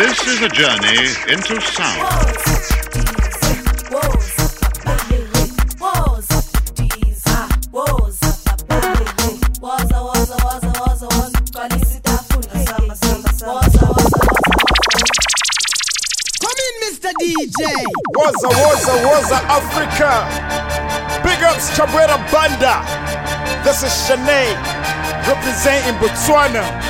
This is a journey into sound. DJ. Woza, waza, waza, Africa. Big ups, Chabwera Banda. This is Shanae, representing Botswana.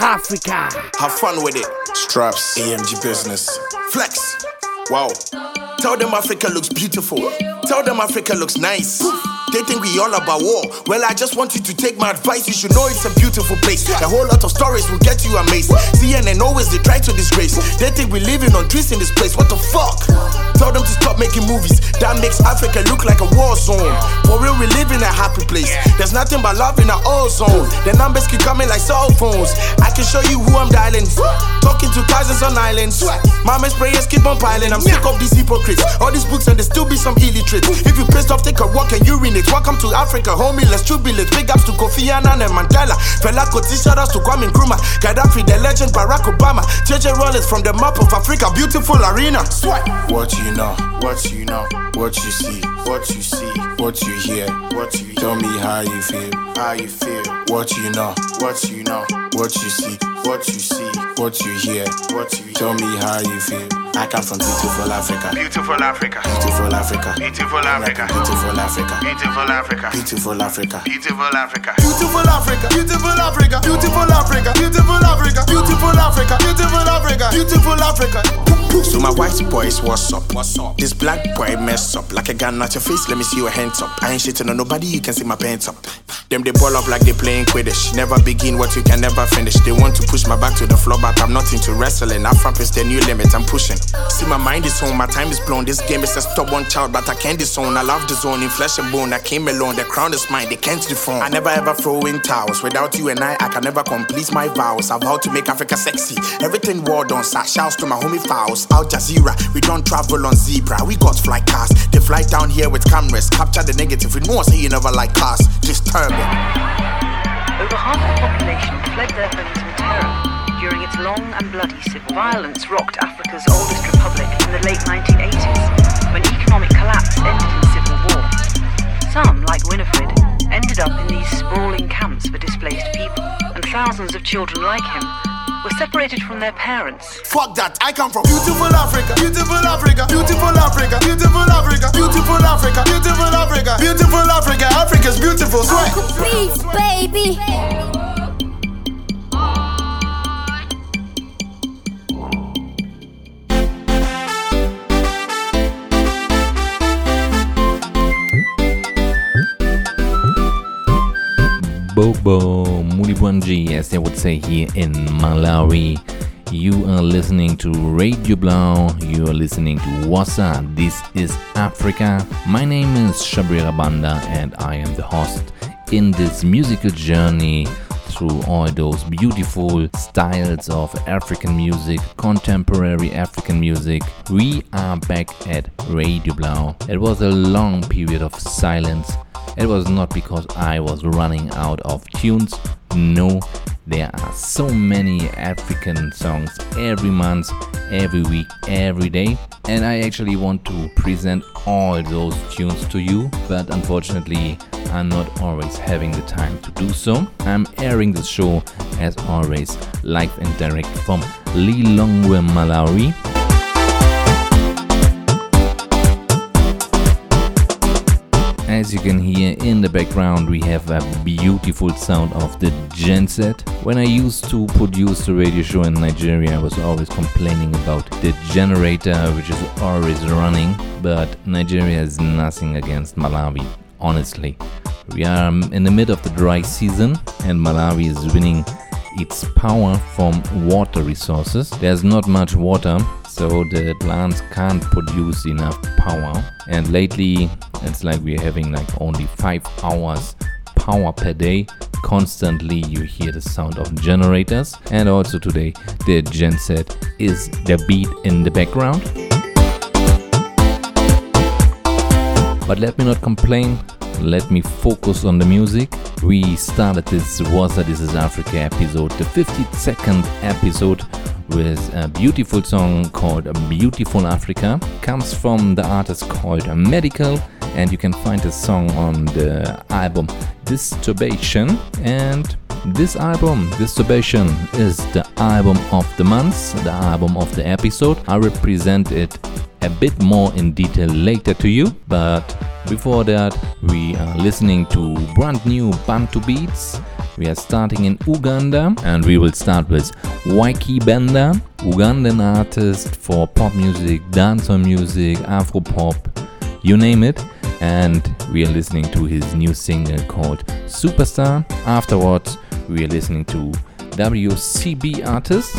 Africa. Have fun with it. Straps, AMG business, flex. Wow. Tell them Africa looks beautiful. Tell them Africa looks nice. They think we all about war. Well, I just want you to take my advice. You should know it's a beautiful place. A whole lot of stories will get you amazed. CNN always they try to disgrace. They think we're living on trees in this place. What the fuck? Tell them to stop making movies. That makes Africa look like a war zone. For real, we live in a happy place. There's nothing but love in our old zone. The numbers keep coming like cell phones. I can show you who I'm dialing. Talking to cousins on islands. Mama's prayers keep on piling. I'm sick of these hypocrites. All these books and there still be some illiterate. If you pissed off, take a walk and urinate. Welcome to Africa, homie. Let's jubilate. Big ups to Kofi Annan and Mandela. Fela Kuti, shout outs to Kwame Nkrumah. Gaddafi, the legend, Barack Obama. JJ Rawlings from the map of Africa. Beautiful arena. What you know, what you know, what you see, what you see, what you hear, what you tell me how you feel, how you feel. What you know, what you know, what you see, what you see, what you hear, what you tell me how you feel. I come from beautiful Africa. Beautiful Africa. Beautiful Africa. Beautiful Africa. Beautiful Africa. Beautiful Africa. Beautiful Africa. Beautiful Africa. Beautiful Africa. Beautiful Africa. Beautiful Africa. Beautiful Africa. Beautiful Africa. Beautiful Africa. Beautiful Africa. So my white boys, what's up? What's up? This black boy mess up like a gun your face. Let me see your hands up. I ain't shitting on nobody. You can see my pants up. Them they ball up like they playing Quidditch. Never begin what you can never finish. They want to push my back to the floor, but I'm not into wrestling. Afrap is the new limit. I'm pushing. See my mind is on, my time is blown. This game is a stubborn child, but I can't disown. I love the zone in flesh and bone. I came alone. The crown is mine. They can't dethrone. I never ever throw in towels. Without you and I, I can never complete my vows. I vow to make Africa sexy. Everything war done. Shouts to my homie fouls. Al Jazeera, we don't travel on zebra. We got fly cars. They fly down here with cameras. Capture the negative. We know say you never like cars. Disturbing. Over half the population fled their homes in terror during its long and bloody civil violence rocked Africa's oldest republic in the late 1980s, when economic collapse ended in civil war. Some, like Winifred, ended up in these sprawling camps for displaced people, and thousands of children like him were separated from their parents. Fuck that, I come from beautiful Africa, beautiful Africa, beautiful Africa, beautiful Africa, beautiful Africa, beautiful Africa, beautiful Africa. Africa's beautiful. Sweat. Beats, baby. Bobo Mulibwanji, as they would say here in Malawi. You are listening to Radio Blau, you are listening to Woza, this is Africa. My name is Chabwera Banda and I am the host in this musical journey through all those beautiful styles of African music, contemporary African music. We are back at Radio Blau. It was a long period of silence. It was not because I was running out of tunes. No, there are so many African songs every month, every week, every day, and I actually want to present all those tunes to you, but unfortunately, I'm not always having the time to do so. I'm airing the show as always live and direct from Lilongwe, Malawi. As you can hear in the background, we have a beautiful sound of the genset. When I used to produce the radio show in Nigeria, I was always complaining about the generator, which is always running. But Nigeria is nothing against Malawi, honestly. We are in the mid of the dry season, and Malawi is winning its power from water resources. There's not much water, so the plants can't produce enough power. And lately, it's like we're having like only five hours power per day. Constantly, you hear the sound of generators, and also today, the genset is the beat in the background. But let me not complain. Let me focus on the music. We started this That This Is Africa episode, the 52nd episode, with a beautiful song called Beautiful Africa. Comes from the artist called Medikal, and you can find the song on the album Disturbation. And this album, Disturbation, is the album of the month, the album of the episode. I will present it a bit more in detail later to you, but before that, we are listening to brand new Bantu beats. We are starting in Uganda and we will start with Ykee Benda, Ugandan artist for pop music, dancehall music, afro pop, you name it. And we are listening to his new single called Superstar. Afterwards, we are listening to WCB artist.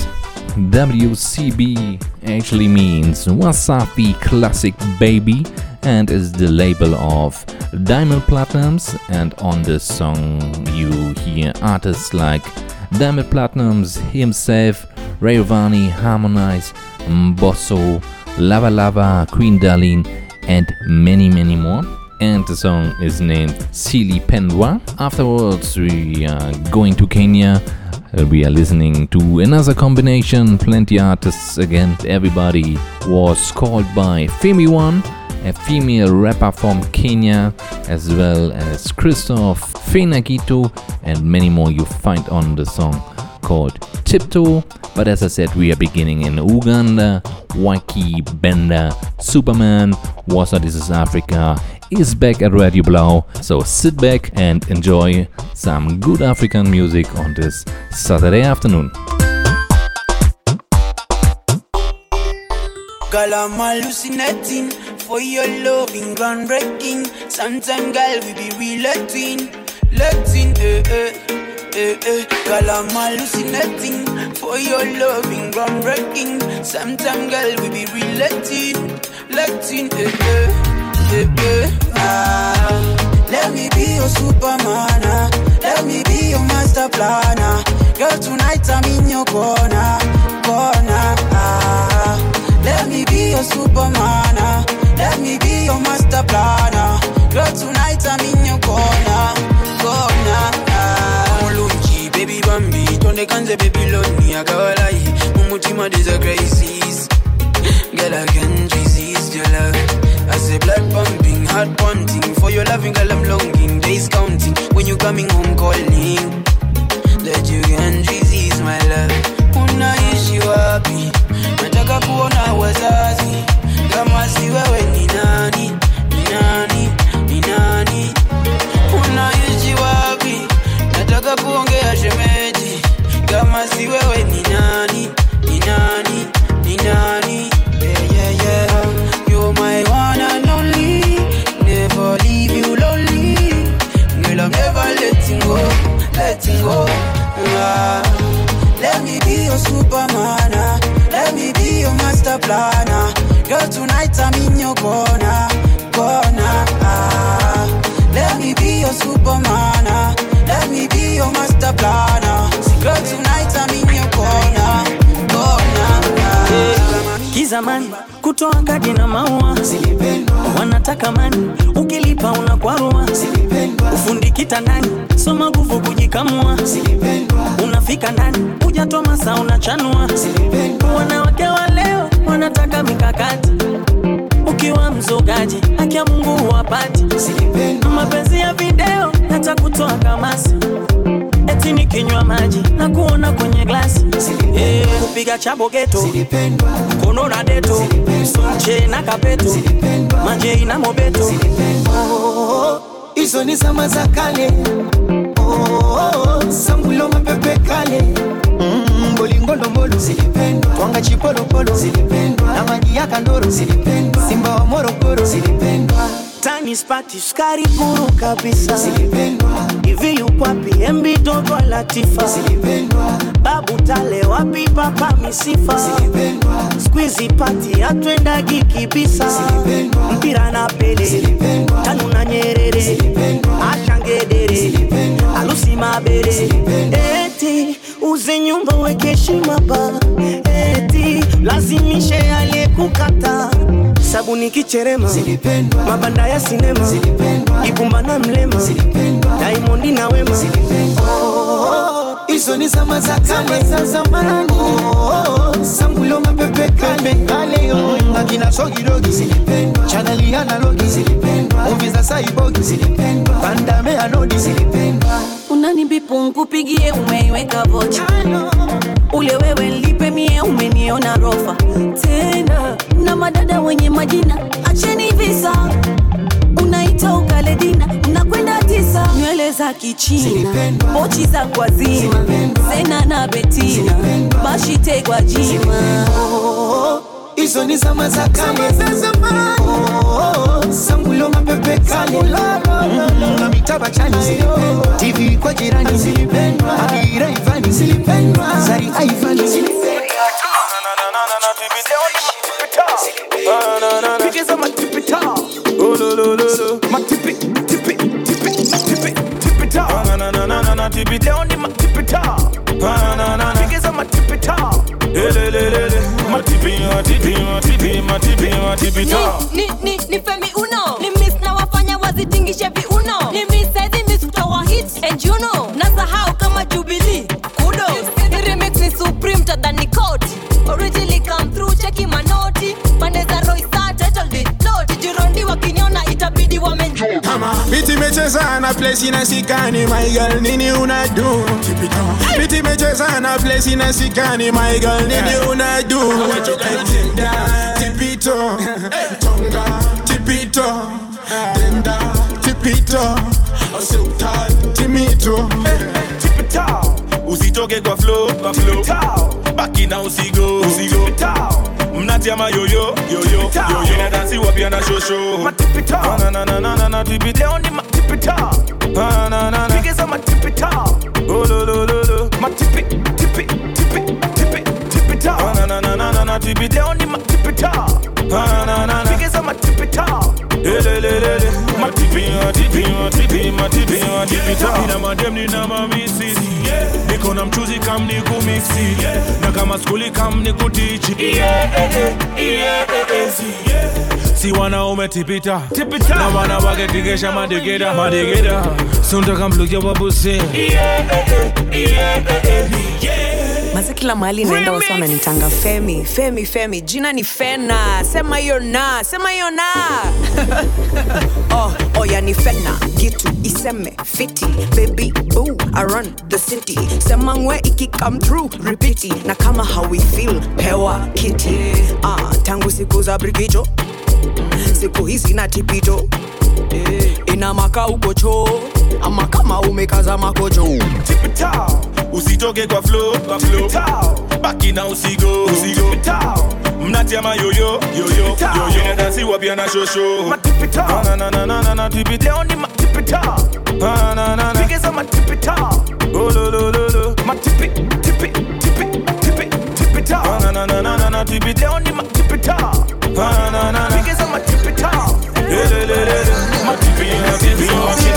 WCB actually means Wasafi Classic Baby and is the label of Diamond Platnumz. And on this song, you hear artists like Diamond Platnumz himself, Rayvanny, Harmonize, Mbosso, Lava Lava, Queen Darlene, and many, many more. And the song is named Zilipendwa. Afterwards, we are going to Kenya. Uh, we are listening to another combination, plenty artists again. Everybody was called by Femi One, a female rapper from Kenya, as well as Kristoff Fenagito, and many more you find on the song called Tiptoe. But as I said, we are beginning in Uganda. Ykee Benda, Superman, Woza This is Africa is back at Radio Blau. So sit back and enjoy some good African music on this Saturday afternoon. Girl, I'm hallucinating for your loving, groundbreaking. Sometimes, girl, we be relating, letting, eh, eh, eh, eh. Girl, I'm hallucinating for your loving, groundbreaking. Sometimes, girl, we be relating, letting, eh, eh, eh. Ah, let me be your superman. ah. Let me be your master planner. Girl, tonight I'm in your corner, corner. Ah, let me be your superman. ah. Let me be your master planner. Girl, tonight I'm in your corner, corner. Ah, baby Bambi, tonde kanze baby lonely. Akawalai, mumutima these are crises. Girl, I can't heart pumping. For your loving, girl, I'm longing. Days counting when you coming home calling. That you can't my love. Unaishi wapi? Nataka kuona wazazi. Kama si wewe ni nani? Ni nani? Ni nani? Unaishi wapi? Nataka kuongea shemeji. Kama si wewe ni Ah, let me be your superman. ah. Let me be your master planner. Girl, tonight I'm in your corner, corner. Ah, let me be your superman. ah. Let me be your master planner. Girl, tonight I'm in your corner. Kizamani kutoa kadi na maua. Wanataka mani ukilipa unakwarua ufundi kitandani soma nguvu kujikamua. Unafika ndani. Hujatoa masa unachanua. Wanawake wa leo wanataka mikakati. Ukiwa mzogaji akia mungu huwapati. Mapenzi ya video yatakutoa kamasi eti nikinywa maji na kuona kwenye glasi. Eh, kupiga chabo geto kono na deto. Sonche na kapeto. Majei ina mobeto. Oh, oh, ni zama za kale. Oh, sangulo mapepe kale. Mm, bolingolomolo twanga chipolopolo na maji ya kandoro. Simba wa morogoro tani spati sukari kuru kabisa. Hivi yukwapi mb toto latifa babu tale wapi papa misifa? Skwizi pati atwendagi kibisa. Mpira na pele. Tanu na nyerere. Ashangedere alusi mabere. Eti uze nyumba wekeshimaba eti lazimishe aliyekukata sabuni kicherema. Mabanda ya sinema. Ibumba na mlema. Daimondi na wema. Hizo ni zama za kale. Za zamani. Sangulo mapepe kale. Kale yo akina zilipendwa, chaneli analogi muvi za saibogi zilipendwa, bandame anodi. Unanibipu pigie umeiweka vocha ule wewe nlipe mie umeniona rofa tena na madada wenye majina. Acheni visa. Unaita ukaledina unakwenda tisa. Nywele za kichina pochi za kwazima sena na betina bashitegwa jima. Hizo ni zama za kama serikali na mita bachani TV kwa jirani zilipendwa, Adira Ivani zilipendwa, Zari Aivani zilipendwa Picha matipita, oh lo lo lo lo, matipi tipi tipi tipi tipita, na na na na na na tipi leo ni matipita, na na na na, picha matipita, le le le le le, matipi matipi matipi matipi matipita. Place na place inasikani my girl nini unadu Biti mecheza na place inasikani my girl nini unadu Tipito Tonga Tipito Denda Tipito Timito. Tipito. Usitoke kwa flow, kwa flow. baki na usigo, usigo. mnatia mayoyo. Yoyo yoyo inadansiwa pia na shosho? Matipito na na na na na na tipitao ni matipitao Ah, na na na. Pigiza matipitao oh lo lo lo lo matipi tipi tipi tipi tipitao Ah, na na na na na na tipitao ni matipitao Ah, na na na pigiza matipitao Elelelele, matipi matipi matipi matipi matipitao ina madem nina mamisi. Niko na mchuzi kam ni kumiksi na kama skuli kam ni kutichi si wanaume tipita tipita. na wana waketikesha madigida madigida suntaka mlukia wabuse maza kila mahali naenda wasa wananitanga femi femi femi. Jina ni fena. Sema hiyo na sema hiyo na. Oh, oh ya ni fena. Gitu iseme fiti. Baby boo i run the city. Sema ngwe iki come through repeati na kama how we feel pewa kiti. Ah, tangu siku za brikijo siku hizi na tipito ina maka uko choo ama kama umekaza makojo tipitao usitoke kwa flow kwa flow baki na usigo usigo mnati ama yoyo yoyo yoyo inadansiwa pia na shosho matipitao na na na na na na tipitao ni matipitao Ah, na na na pigiza matipitao oh lo lo lo lo matipi tipi tipi tipi tipitao na na na na na na tipitao ni matipitao Ah, na na na pigiza matipitao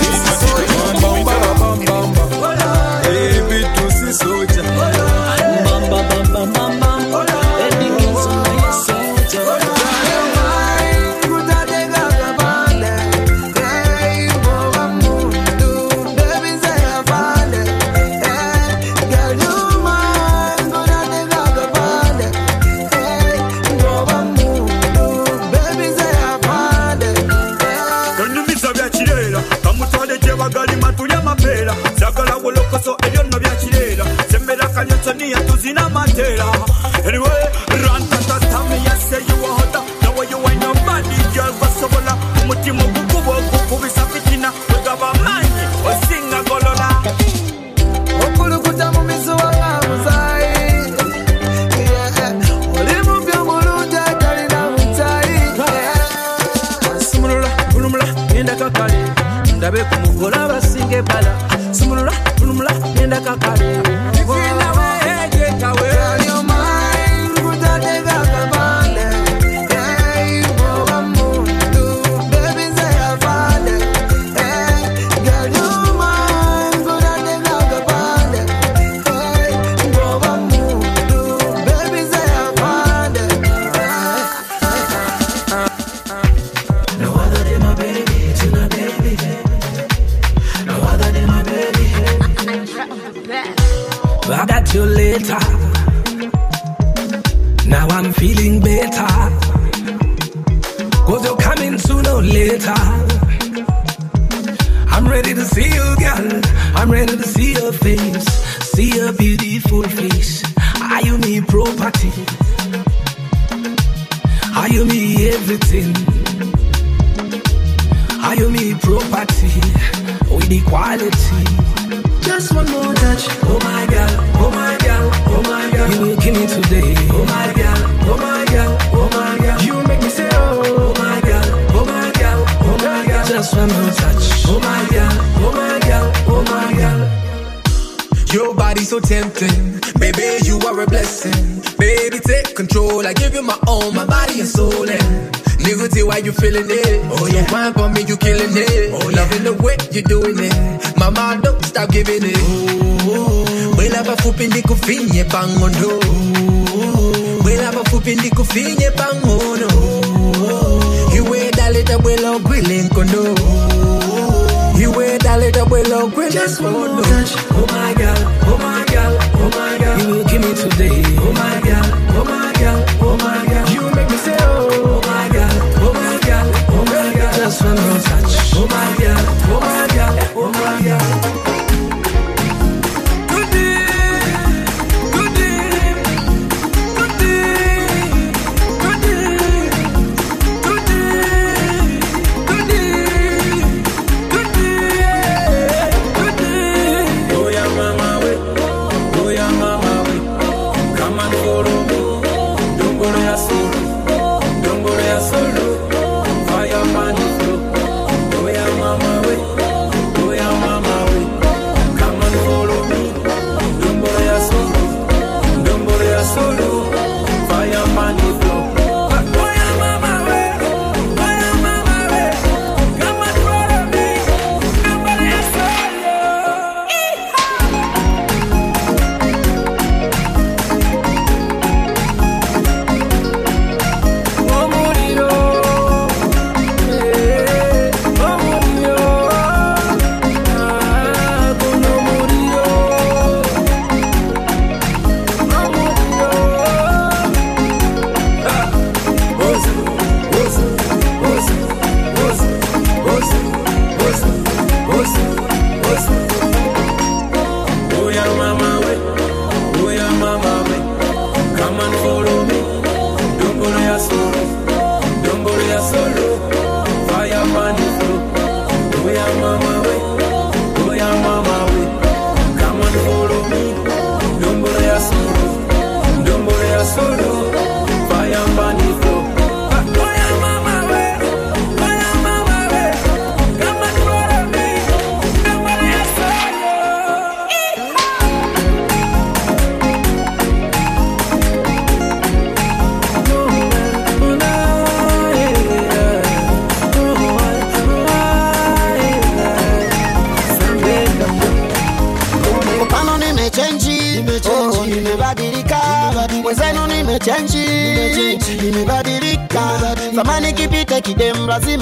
tango do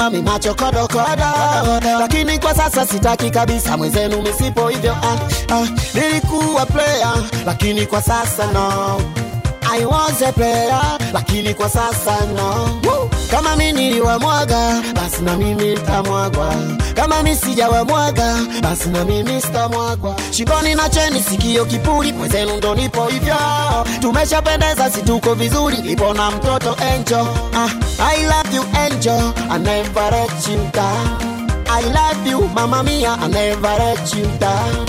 nyuma mimacho kodokodo, lakini kwa sasa sitaki kabisa mwenzenu misipo hivyo. Ah, ah, nilikuwa player lakini kwa sasa no I was a player lakini kwa sasa no. Woo! Kama mimi niliwamwaga basi na mimi nitamwagwa, kama mimi sijawamwaga basi na mimi sitamwagwa. Shiboni na cheni sikio kipuri, mwenzenu ndo nipo hivyo, tumeshapendeza situko vizuri, nipo na mtoto enjo ah. I love you, angel. I never let you down. I love you, mamma mia. I never let you down.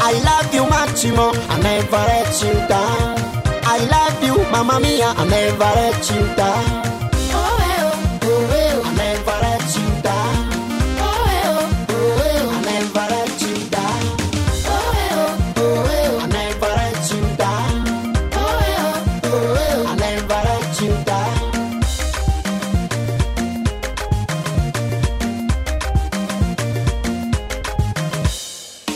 I love you, Maximo. I never let you down. I love you, mamma mia. I never let you down. Oh, well, oh, well.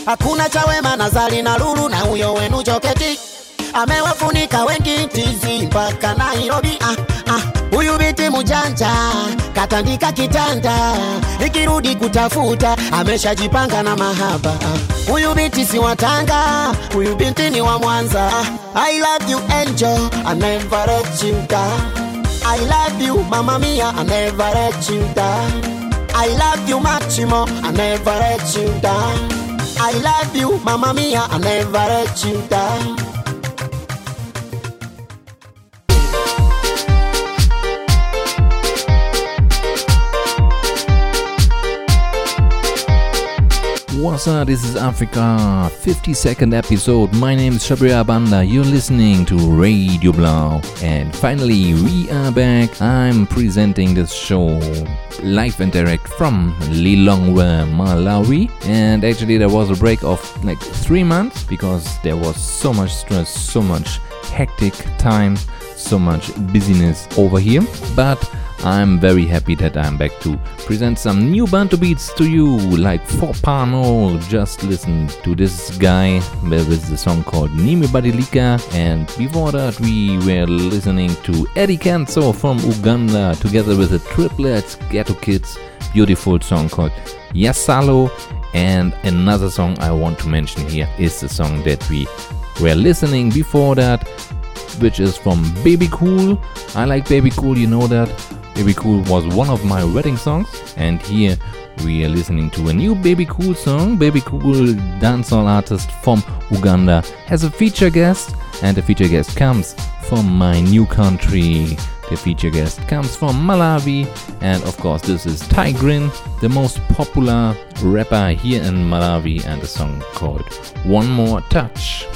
hakuna cha wema nazali na Lulu na huyo wenu Joketi amewafunika wengi tizi mpaka Nairobi. Ah, ah, huyu binti mjanja katandika kitanda, ikirudi kutafuta ameshajipanga na mahaba. Huyu ah, binti si Watanga, huyu binti ni wa Mwanza. Ah, I love you angel, I never let you down. I love you mama mia, I never let you down. I love you Maximo, I never let you down. I love you, Mamma Mia, I never let you down. What's up? This is Africa 52nd episode. My name is Chabwera Banda. You're listening to Radio Blau. And finally, we are back. I'm presenting this show live and direct from Lilongwe, Malawi. And actually, there was a break of like three months because there was so much stress, so much hectic time, so much busyness over here. But I'm very happy that I'm back to present some new Bantu beats to you, like For Fopano. Just listen to this guy with the song called Nimebadilika, and before that, we were listening to Eddy Kenzo from Uganda together with the triplets Ghetto Kids. Beautiful song called Yassolo, and another song I want to mention here is the song that we were listening before that, which is from Bebe Cool. I like Bebe Cool, you know that. Bebe Cool was one of my wedding songs, and here we are listening to a new Bebe Cool song. Bebe Cool, dancehall artist from Uganda, has a feature guest, and the feature guest comes from my new country. The feature guest comes from Malawi, and of course, this is Tay Grin, the most popular rapper here in Malawi, and a song called One More Touch.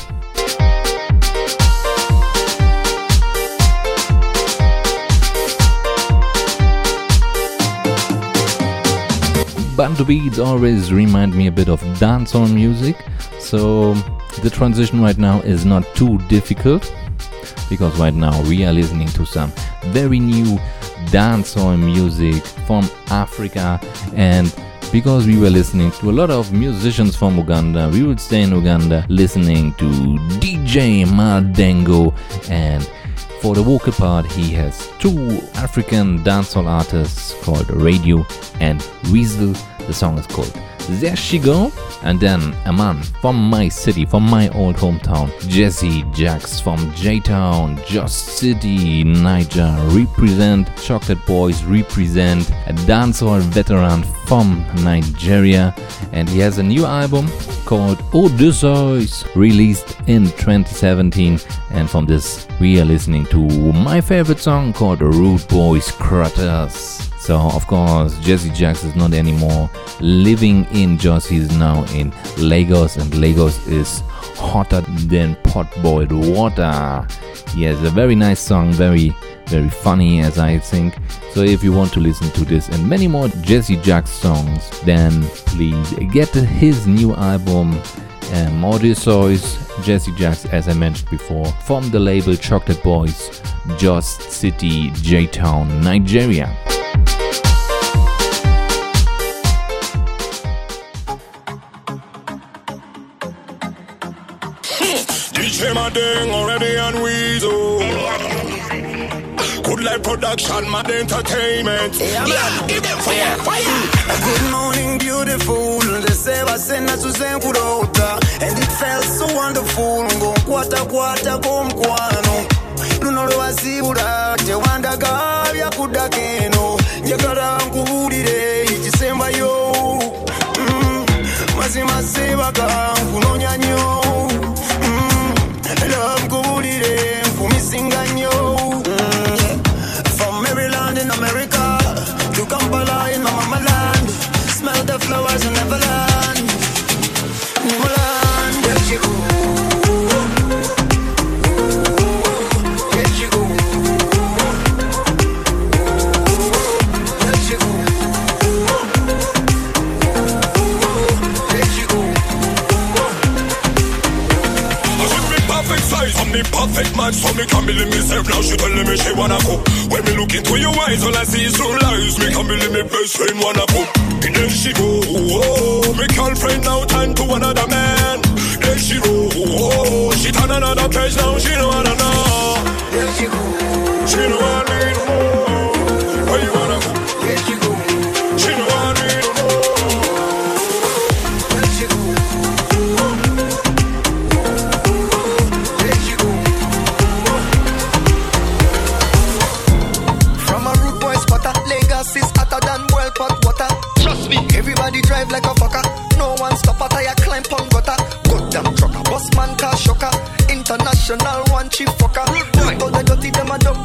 Bantu beats always remind me a bit of dancehall music, so the transition right now is not too difficult because right now we are listening to some very new dancehall music from Africa and because we were listening to a lot of musicians from Uganda, we would stay in Uganda listening to DJ Madengo and for the vocal part, he has two African dancehall artists called Radio and Weasel. The song is called There She Go. And then a man from my city, from my old hometown, Jesse Jagz from J Town, Jos City, Niger, represent Chocolate Boys, represent a dancehall veteran from Nigeria. And he has a new album called Odysseus, released in 2017. And from this, we are listening to my favorite song called Rude Boys Quarters. So, of course, Jesse Jagz is not anymore living in Jos. He's now in Lagos, and Lagos is hotter than pot boiled water. He has a very nice song, very, very funny, as I think. So, if you want to listen to this and many more Jesse Jagz songs, then please get his new album. Um, Odysseus, Jesse Jagz, as I mentioned before, from the label Chocolate Boys, Jos City, J Town, Nigeria. Already Weasel. Good life production, mad entertainment. Yeah, man. Give them fire, fire. Good morning, beautiful. They say I send us to send kurota. And it felt so wonderful. Go kwata mkwano. luno lwewasibula tewandaga byakuddako keno njagala nkubuulire ekisembayo Mm, mazima seebaka nkunoonya nnyo Smell the flowers in Neverland perfect match So me can't believe myself. Now She telling me she wanna go. When me look into your eyes All I see is true lies. Me can't believe me best friend wanna go. And there she go. Oh, Me girlfriend now turn to another man. There she go. Oh, She turn another page now She know wanna know. There she go professional one chief fucker. All the dirty, them a jump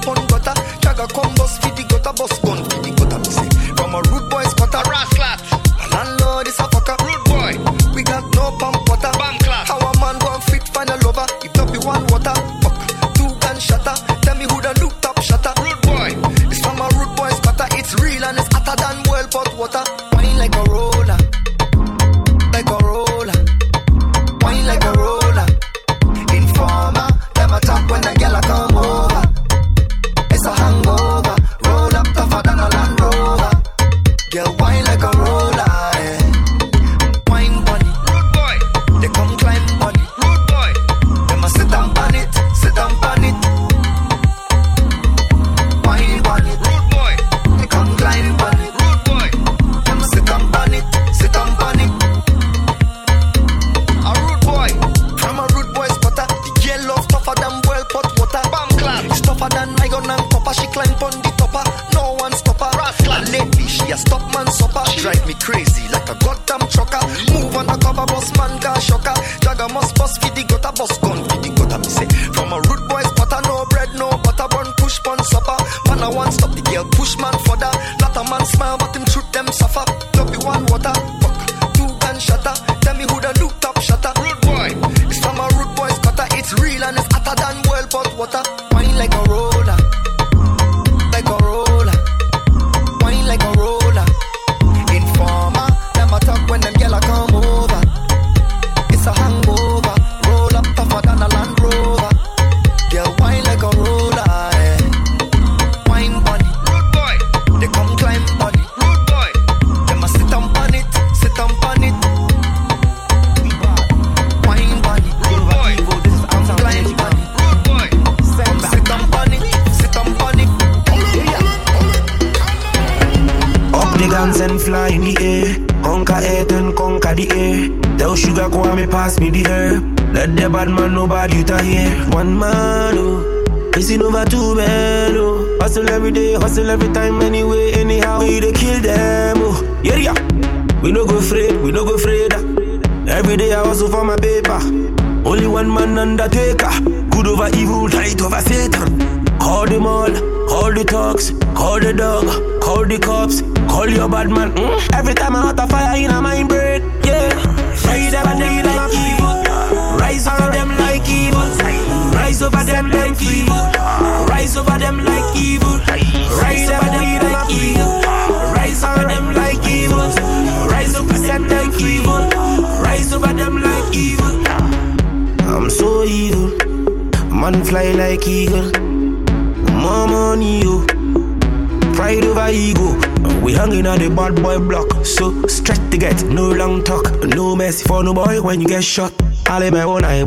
shot. I live my own, eye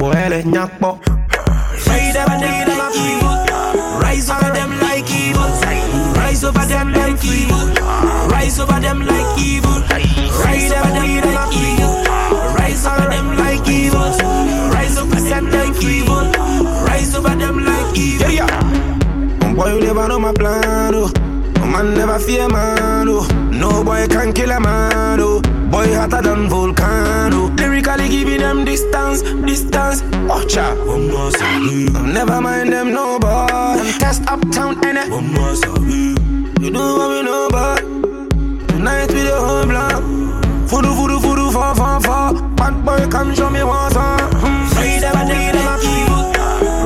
come show me once. Uh, mm. Rise over them like evil.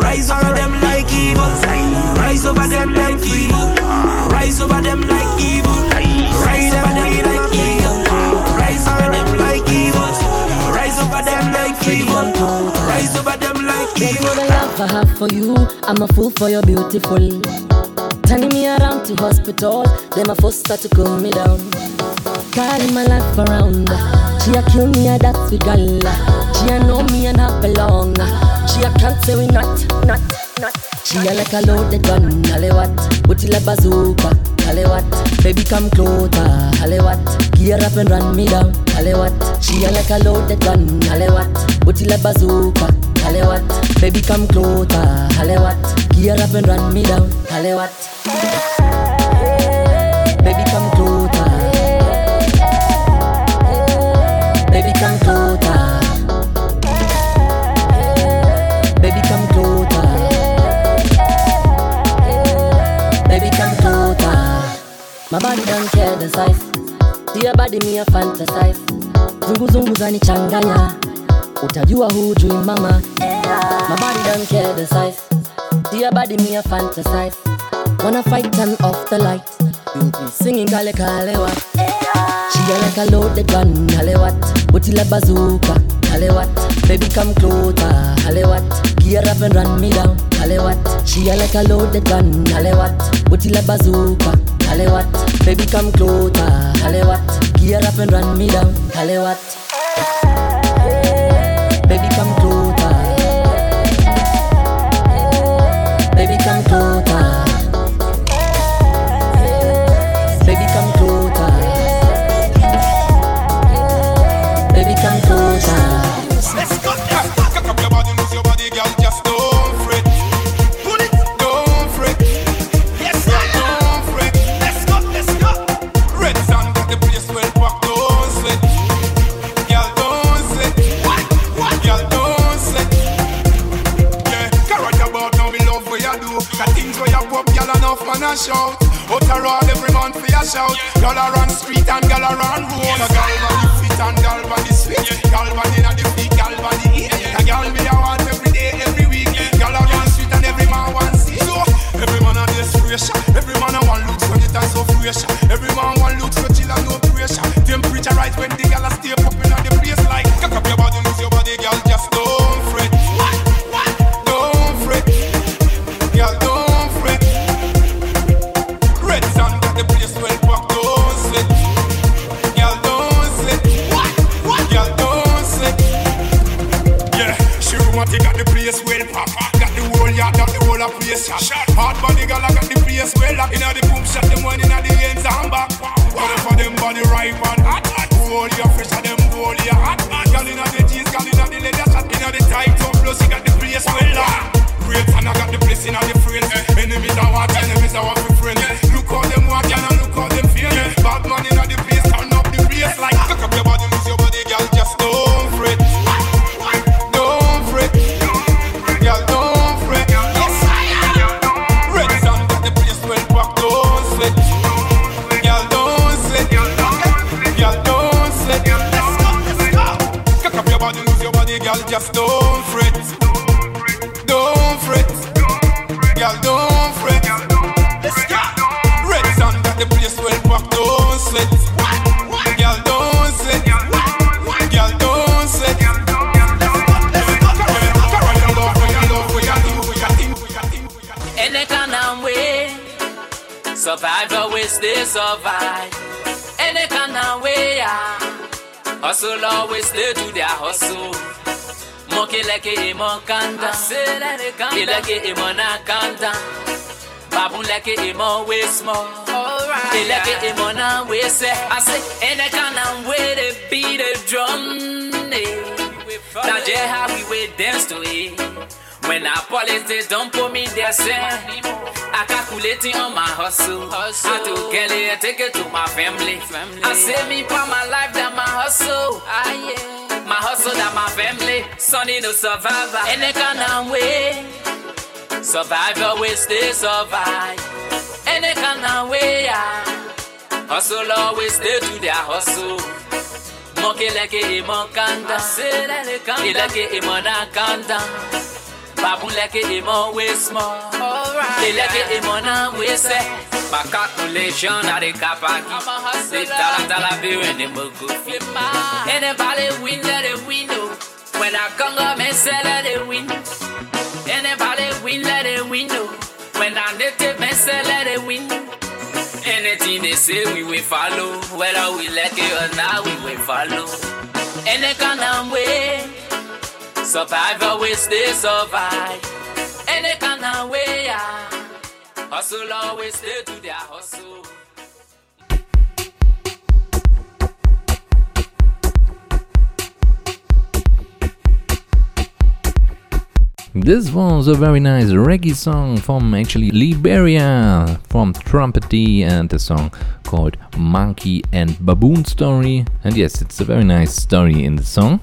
Rise over them like evil. Rise over them like evil. Rise over them like evil. Rise over them like evil. Rise over them like evil. Rise over them like evil. Rise over them like evil. The love I have for you, I'm a fool for your beautiful. Turning me around to hospital, then my first start to cool me down. Carrying my life around. She a kill me, a that's the girl. She a know me and not belong. Ah. She a can't say we not, not, not. She a like a loaded gun, but Booty like bazooka, Hollywood. Baby come closer, Hollywood. Gear up and run me down, Hollywood. She a like a loaded gun, Hollywood. Booty like bazooka, Hollywood. Baby come closer, Hollywood. Gear up and run me down, Hollywood. My body don't care the size. Dear body me a fantasize. Zungu zungu zanichanganya. Utajua hujui mama. My body don't care the size. Dear body me a fantasize. Wanna fight turn off the light. You be singing kale kale what? She a like a loaded gun, kale what? Buti la bazooka, kale what? Baby come closer, kale what? Gear up and run me down, kale what? She a like a loaded gun, kale what? Buti la bazooka, what? Baby come closer, what? Gear up and run me down, what? Baby come closer. Baby come closer. Man a shout. Out a roll every month for your shout. Girl around street and girl around road. A girl body fit and girl body sweet. Girl body na the feet, girl body eat. A girl me a want every day, every week. Girl around street and every man want see. So every man a fresh. Every man a want look so it and so fresh. Every man want look so chill and no pressure. Temperature right when the survive. Any kind of way, yeah. Hustle always stay to their hustle. Monkey like a monkanda, ah. he like a monakanda. Babu like a mo way small, he like a mona way say. I say any kind of way they beat the drum. Now just how we dance to it. When I politics don't put me there, say I calculating on my hustle. I to get it take it to my family. I save me for my life than my hustle. Ah, yeah. My hustle than my family. Sonny no survivor. Any kind of way. Survivor will stay survive. Any kind of way, yeah. Hustle always stay to their hustle. Monkey like a monkanda. He like a monakanda. Babu like a mo way small. They like a mona way say. My calculation are the kapaki. The dollar dollar bill and the mugu. Anybody win let it win oh. When I come up and sell let it win. Anybody win let it win oh. When I native and sell let it win. Anything they say we will follow. Whether we like it or not, we will follow. Any kind of Survivor stay survive. Any kind of way, yeah. Hustle always stay to their hustle. This was a very nice reggae song from actually Liberia from Trumpet D and a song called Monkey and Baboon Story. And yes, it's a very nice story in the song.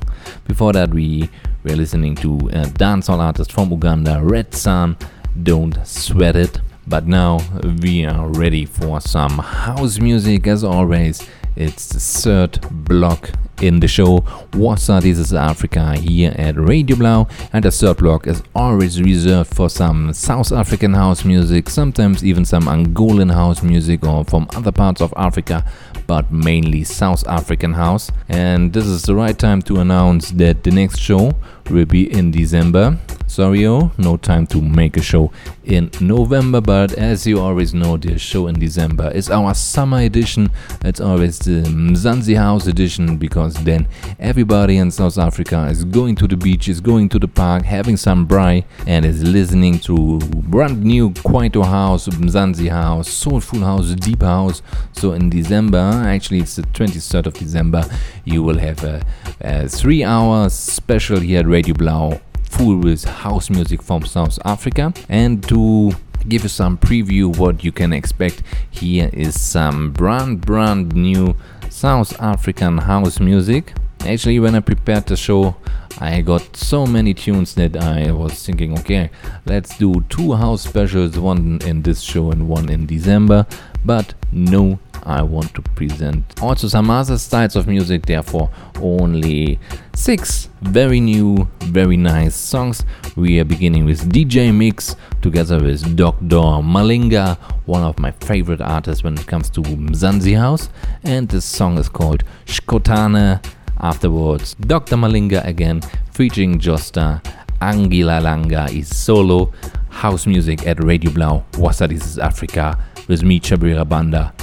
Before that, we were listening to a dancehall artist from Uganda, Red San, Don't Sweat It. But now we are ready for some house music as always. It's the third block in the show. What's up? This is Africa here at Radio Blau, and the third block is always reserved for some South African house music, sometimes even some Angolan house music or from other parts of Africa, but mainly South African house. And this is the right time to announce that the next show will be in December. Sorry, no time to make a show in November, but as you always know, the show in December is our summer edition. It's always the Mzansi House edition because then everybody in South Africa is going to the beach, is going to the park, having some braai, and is listening to brand new Kwaito House, Mzansi House, Soulful House, Deep House. So in December, actually it's the 23rd of December, you will have a, a three hour special here at Radio Blau full with house music from South Africa. And to give you some preview what you can expect here is some brand brand new South African house music actually when I prepared the show I got so many tunes that I was thinking okay let's do two house specials one in this show and one in December but no I want to present also some other styles of music, therefore, only six very new, very nice songs. We are beginning with DJ Micks together with Dr. Malinga, one of my favorite artists when it comes to Mzansi House, and this song is called Skhothane. Afterwards, Dr. Malinga again featuring Josta. Angilalanga Izolo house music at Radio Blau. Woza, this is Africa with me, Chabwera Banda.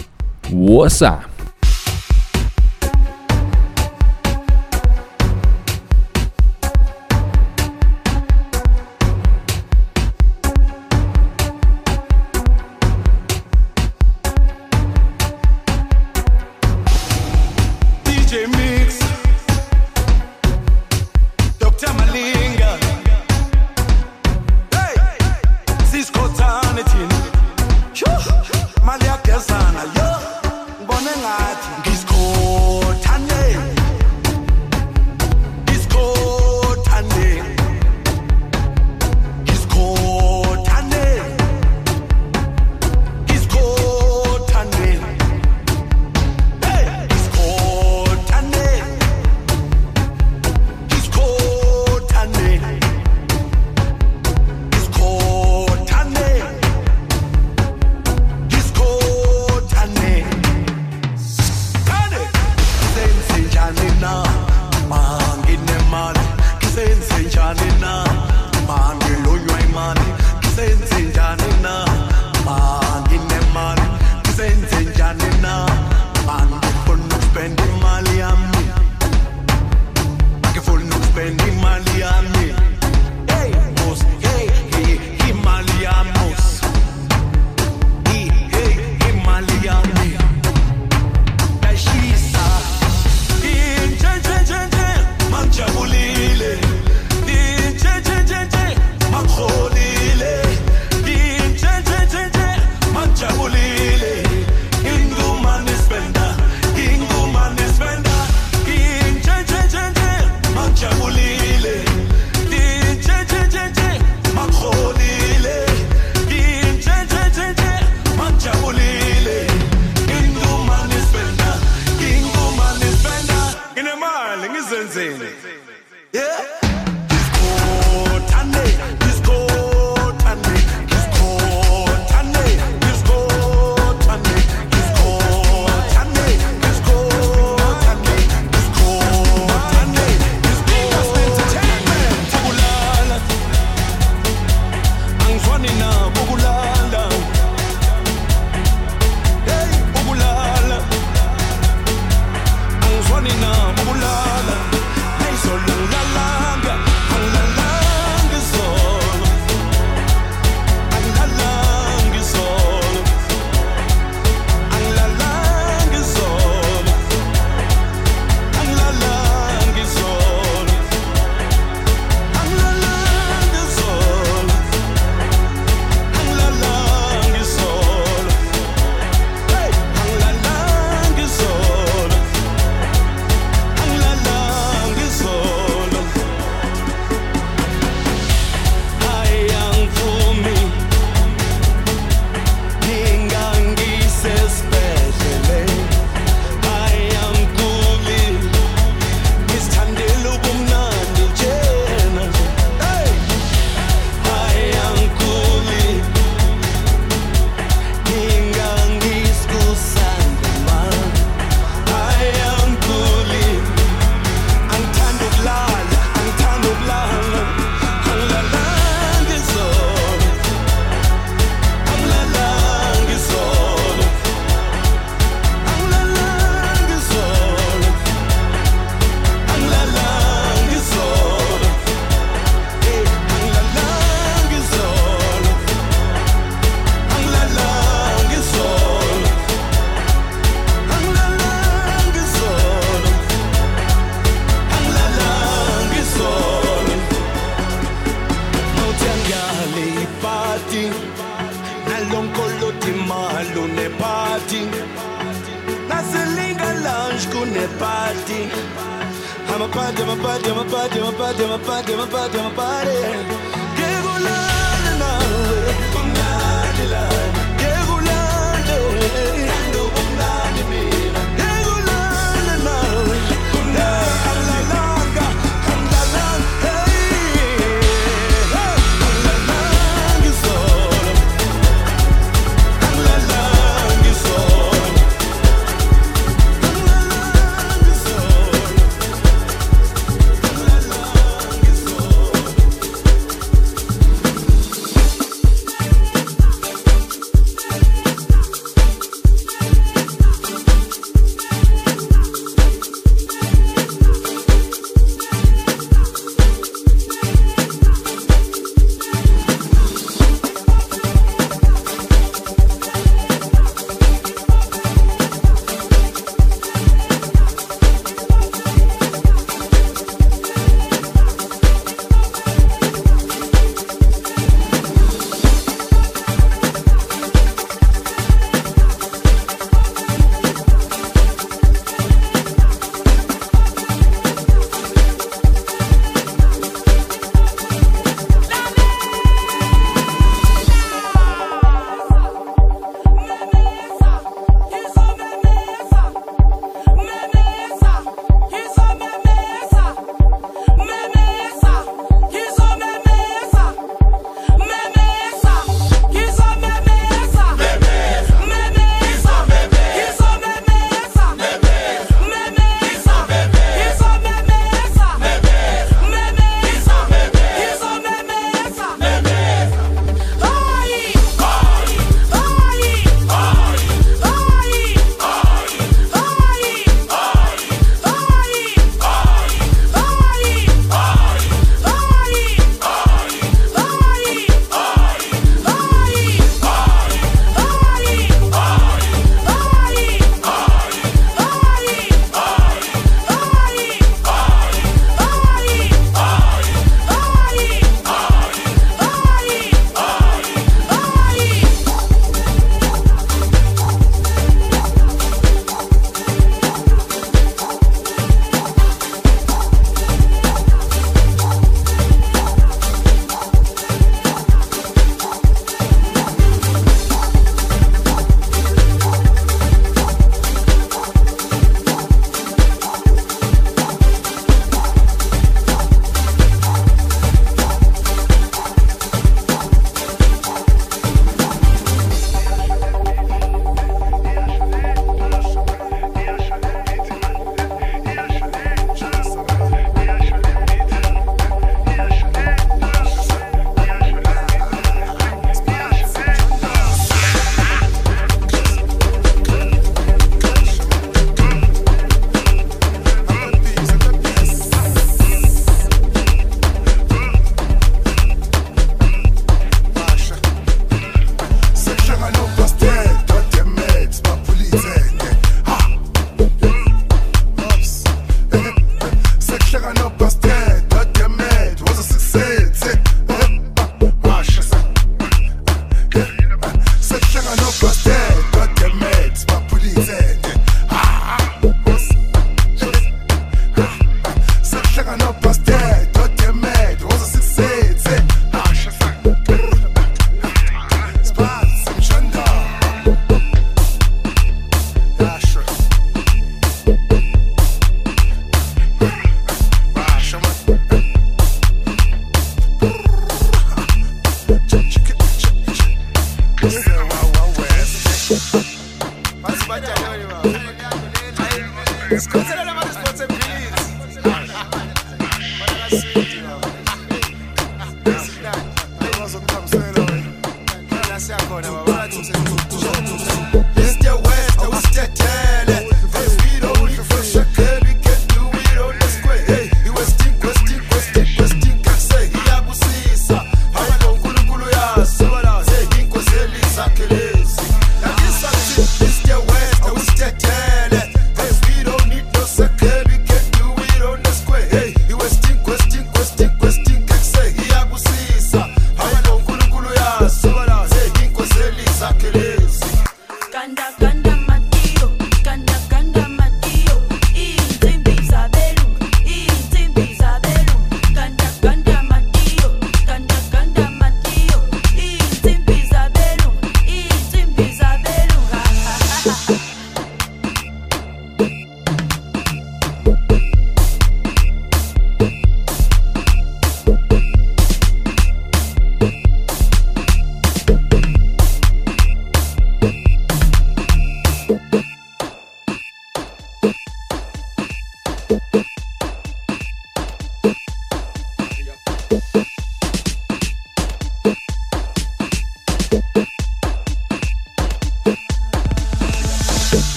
What's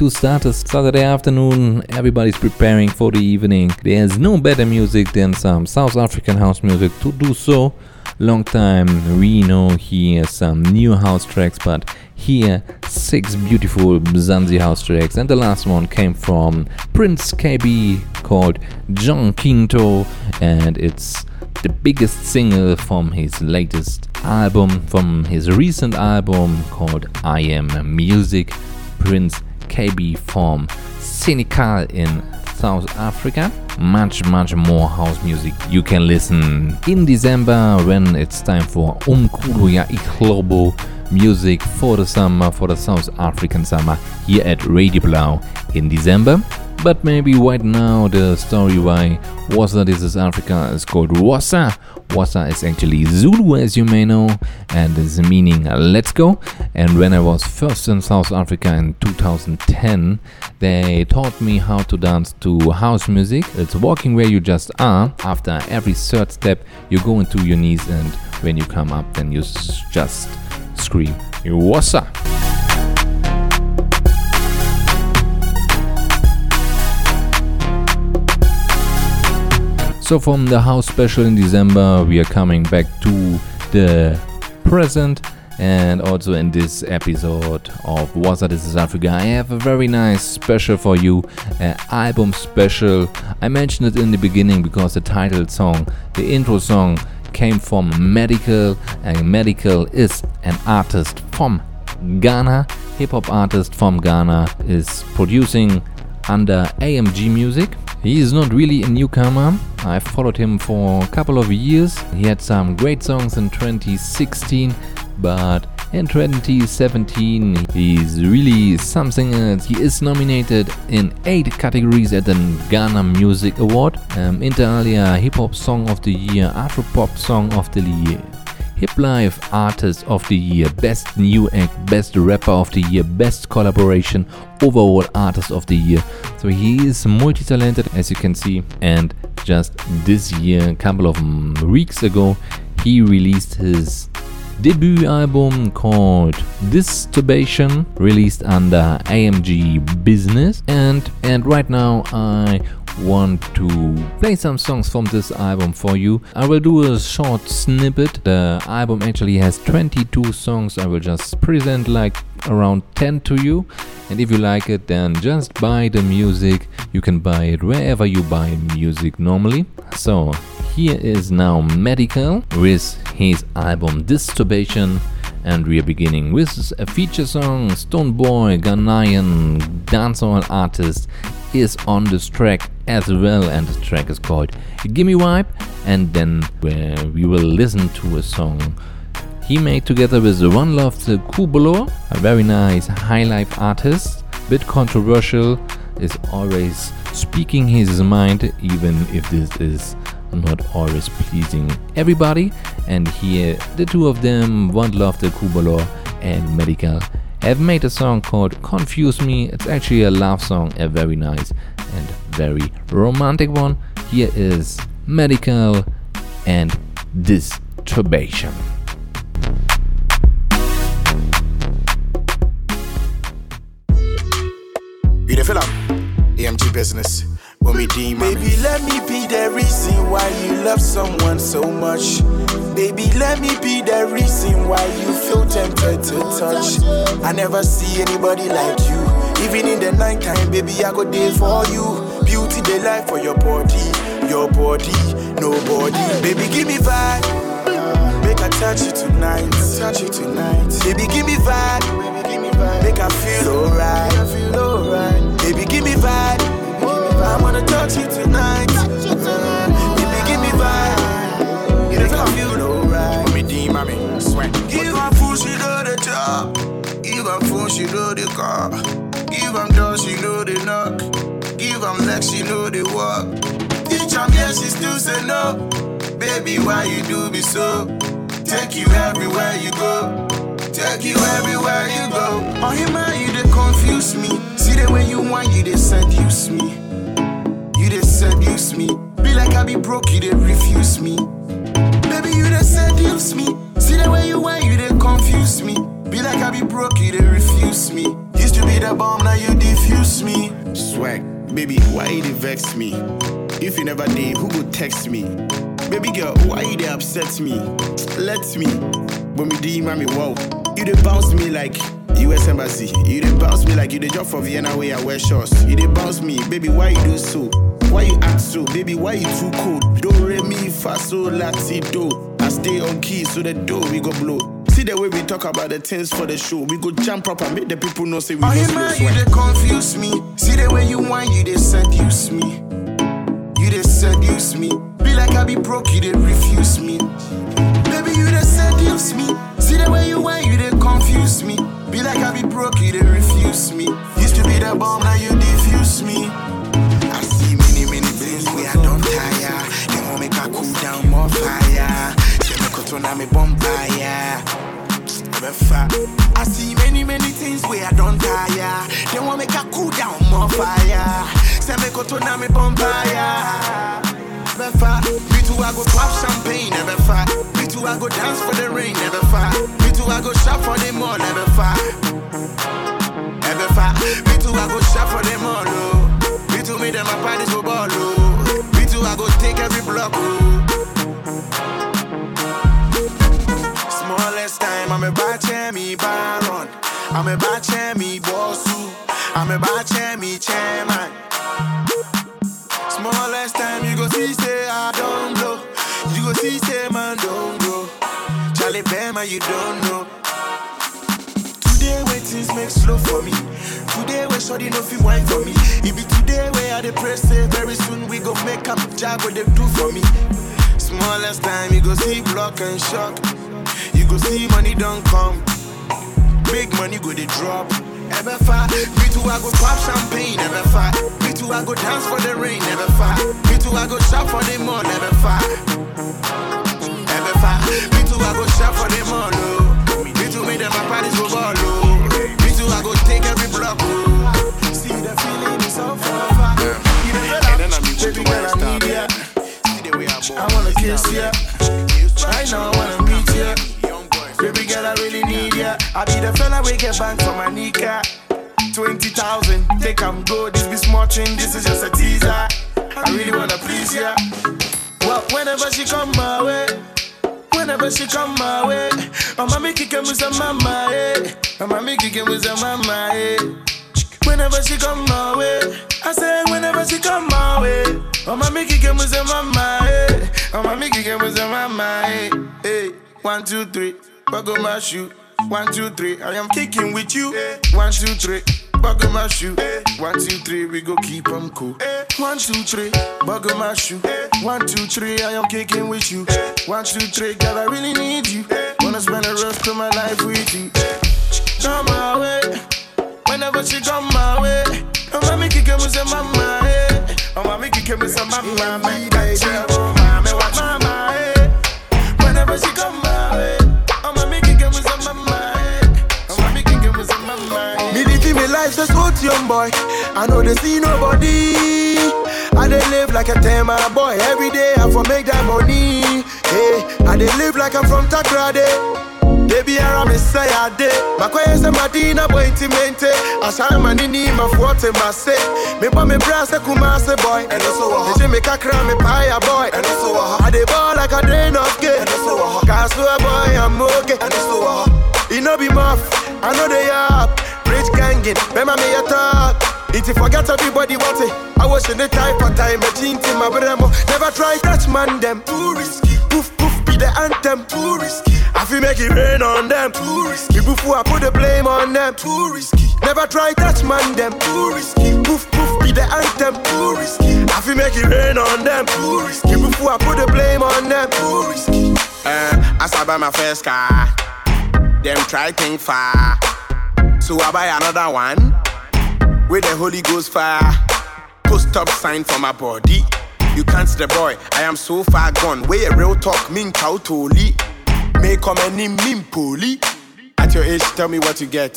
music to start a Saturday afternoon. Everybody's preparing for the evening. There's no better music than some South African house music to do so. Long time we know here some new house tracks, but here six beautiful Mzansi house tracks, and the last one came from Prince Kaybee called Yonkinto, and it's the biggest single from his latest album, from his recent album called I Am Music. Prince Kaybee from Senekal in South Africa. Much, much more house music you can listen in December when it's time for Umkulo Ya Iklobo music for the summer, for the South African summer here at Radio Blau in December. But maybe right now the story why Woza This is Africa is called Woza. Woza is actually Zulu as you may know and is meaning uh, let's go. And when I was first in South Africa in 2010, they taught me how to dance to house music. It's walking where you just are. After every third step, you go into your knees, and when you come up, then you just scream, Woza. So, from the house special in December, we are coming back to the present. And also in this episode of Woza This is Africa, I have a very nice special for you, an album special. I mentioned it in the beginning because the title song, the intro song, came from Medikal, and Medikal is an artist from Ghana, hip hop artist from Ghana, is producing under AMG Music. He is not really a newcomer. I followed him for a couple of years. He had some great songs in 2016, but in 2017 he's really something else. He is nominated in eight categories at the Ghana Music Award. Um, inter alia, Hip Hop Song of the Year, Afro Pop Song of the Year. Hip Life Artist of the Year, Best New Act, Best Rapper of the Year, Best Collaboration, Overall Artist of the Year. So he is multi talented, as you can see. And just this year, a couple of mm, weeks ago, he released his debut album called Disturbation, released under AMG Business. And and right now I want to play some songs from this album for you. I will do a short snippet. The album actually has 22 songs. I will just present like around 10 to you. And if you like it, then just buy the music. You can buy it wherever you buy music normally. So here is now Medikal with his album Disturbation. And we are beginning with a feature song. Stonebwoy, Ghanaian dancehall artist, is on this track as well, and the track is called Gimme Vibe. And then where we will listen to a song he made together with the Wanlov the Kubolor, a very nice high life artist, bit controversial, is always speaking his mind, even if this is not always pleasing everybody. And here, the two of them, Wanlov the Kubolor and Medikal, have made a song called Confuse Me. It's actually a love song, a very nice and very romantic one. Here is Medikal and Disturbation. You? AMG um, business. When we deem Baby, let me be the reason why you love someone so much. Baby, let me be the reason why you feel tempted to touch. I never see anybody like you. Even in the night time, baby, I go there for you. Beauty, the life for your body, your body, nobody. Baby, give me vibe. Make I touch you tonight, touch you tonight. Baby, give me vibe. Make I feel alright, feel alright. Baby, give me vibe. I wanna touch you tonight. Baby, give me vibe. Make I feel alright. When we deem, I mean, sweat. Give her food, she know the job. Give her phone, she know the car. Give them doors, she know the knock. Give them legs, she know the walk. Teach them yes, she still say no. Baby, why you do me so? Take you everywhere you go. Take you everywhere you go. Oh, him man, you they confuse me. See the way you want, you they seduce me. They seduce me. Be like I be broke, you they refuse me. Baby, you they seduce me. See the way you want, you they confuse me. Be like I be broke, you they refuse me. Used to be the bomb, now you diffuse me. Swag, baby, why you dey vex me? If you never did, who would text me? Baby girl, why you dey upset me? Let me, when we deem, mommy, wow. You dey bounce me like US Embassy. You dey bounce me like you dey jump for Vienna where I wear shorts. You dey bounce me, baby, why you do so? Why you act so? Baby, why you too cold? Do re mi fa so lati do. I stay on key so the door we go blow. See the way we talk about the things for the show. We go jump up and make the people know say we Oh, go yeah, slow man, you they confuse me. See the way you want, you they seduce me. You they seduce me. Be like I be broke, you they refuse me. Baby, you they seduce me. See the way you want, you they confuse me. Be like I be broke, you they refuse me. Used to be the bomb, now you defuse me. I don't tire. They want make I cool down more fire. She me cut on me bonfire. I see many, many things where I don't tire. They want make I cool down more fire. Say go to na me bonfire. Befa, me too I go pop champagne, never far. Me too I go dance for the rain, never far. Me too I go shop for the mall, never far. Never far. Me too I go shop for the mall, oh. Me too me them my parties go job what they do for me. Smallest time, you go see block and shock. You go see money don't come. Big money go they drop. Ever far, me too I go pop champagne. Never far, me too I go dance for the rain. Never far, me too I go shop for the mall. Never far, ever far, me too I go shop for the mall. Oh. Me too make them my parties go ball. Oh. Kiss ya. Right now I wanna meet ya. Baby girl, I really need ya. I be the fella we get back for my nika. 20,000, take am good. This be small thing, this is just a teaser. I really wanna please ya. Well, whenever she come my way, whenever she come my way, oh mommy kick him with a mama, eh. Oh mommy kick him with a mama, eh. Whenever she come my way, I say whenever she come my way, oh mommy kick him with a mama, eh. Oh mommy kick him with a mama, eh. Hey, one two three, buckle my shoe. One two three, I am kicking with you. One two three, buckle my shoe. One two three, we go keep 'em cool. One two three, buckle my shoe. One two three, I am kicking with you. One two three, girl, I really need you. Wanna spend the rest of my life with you. Come my way, whenever she come my way. Oh, mommy, kick him with some mama, eh. Oh, mommy, kick him with some mama, me, baby. Oh, mommy, watch mama, eh. Whenever she come my way. Oh, mommy, kick him with some mama, eh. Oh, mommy, kick him with some mama. the life so young boy. I know they see nobody. I dey live like a tema boy. Every day I for make that money. Hey, I dey live like I'm from Takoradi. Baby, I'm a say I did. My is Madina intimate. I shine my nini my forte my say. Me pa me brass a kumase boy. And also uh-huh. a hot. me kakra me paya boy. And also a hot. I dey ball like a drain of gay. And also uh-huh. a hot. Kasua boy, I'm okay. And also a hot. No be muff. I know they up. Rich gangin. Remember me a talk. It forget everybody what it. I was in the type of time, a teen to my bremo. Never try touch man them. Too risky. Poof poof the anthem. Too risky. I feel make it rain on them. Too risky. Before I put the blame on them. Too risky. Never try touch man them. Too risky. Poof poof be the anthem. Too risky. I feel make it rain on them. Too risky. Before I put the blame on them. Too risky. Uh, as I buy my first car, them try think far. So I buy another one with the Holy Ghost fire. Post up sign for my body. You can't see the boy, I am so far gone. Where a real talk, mean cow toli. May come any mean poli. At your age, tell me what you get.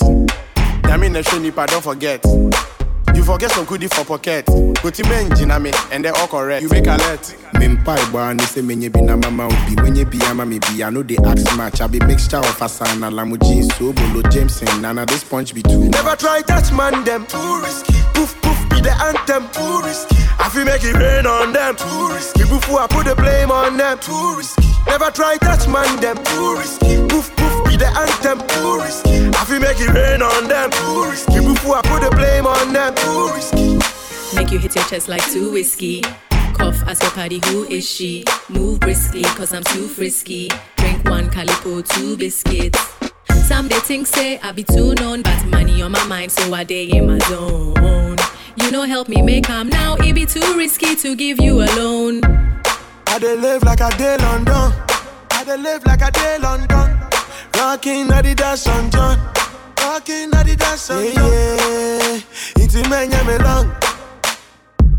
Damn in the nipa, don't forget. You forget some goodie for pocket. Go to men, me, and they're all correct. You make a alert. Mimpai boy, ni say menye bi na mama ubi. When ye be ama me be, I know the axe match. I be mixture of Asana, Lamu jeans, so bolo Jameson, Nana this punch be too. Never try touch man them. Too risky. Poof poof be the anthem. Too risky. I feel make it rain on them. Too risky. Before I put the blame on them. Too risky. Never try touch man them. Too risky. Poof poof be the anthem. Too risky. I feel make it rain on them. Too risky. Before I put the blame on them. Too risky. Make you hit your chest like too whiskey. Cough, ask your party who is she. Move briskly, cause I'm too frisky. Drink one calipo, two biscuits. Some they think say I be too known, but money on my mind, so I day in my zone. You know, help me make calm now. It be too risky to give you a loan. I dey live like I dey London. I dey live like I dey London. Rocking Adidas on John. Rocking Adidas on John. Yeah, yeah. It's menya me long.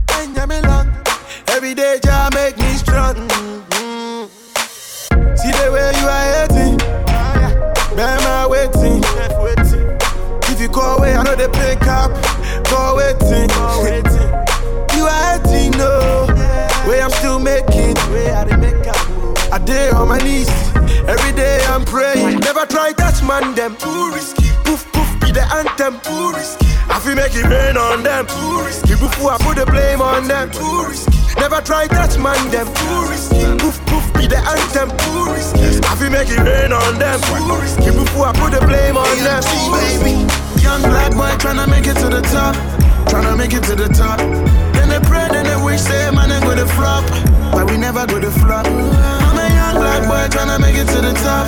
Menya me long. Every day, Jah make me strong. Mm-hmm. See the way you are hating. Bear my waiting. If you call away, I know they pick up. Call waiting. you are hating, no. Way I'm still making. I dare on my knees. Every day I'm praying. Never try touch man them. Too risky. Poof poof be the anthem. Too risky. I feel make it rain on them. Too risky. Before I put the blame on them. Too risky. Never try touch man them. Too risky. Poof poof be the anthem. Too risky. I feel make it rain on them. Too risky. Before I put the blame on them. Too baby. Young black boy tryna make it to the top. Tryna make it to the top. Then they pray, then they wish, say, man, ain't gonna flop. But we never go to flop. I'm a young black boy tryna make it to the top.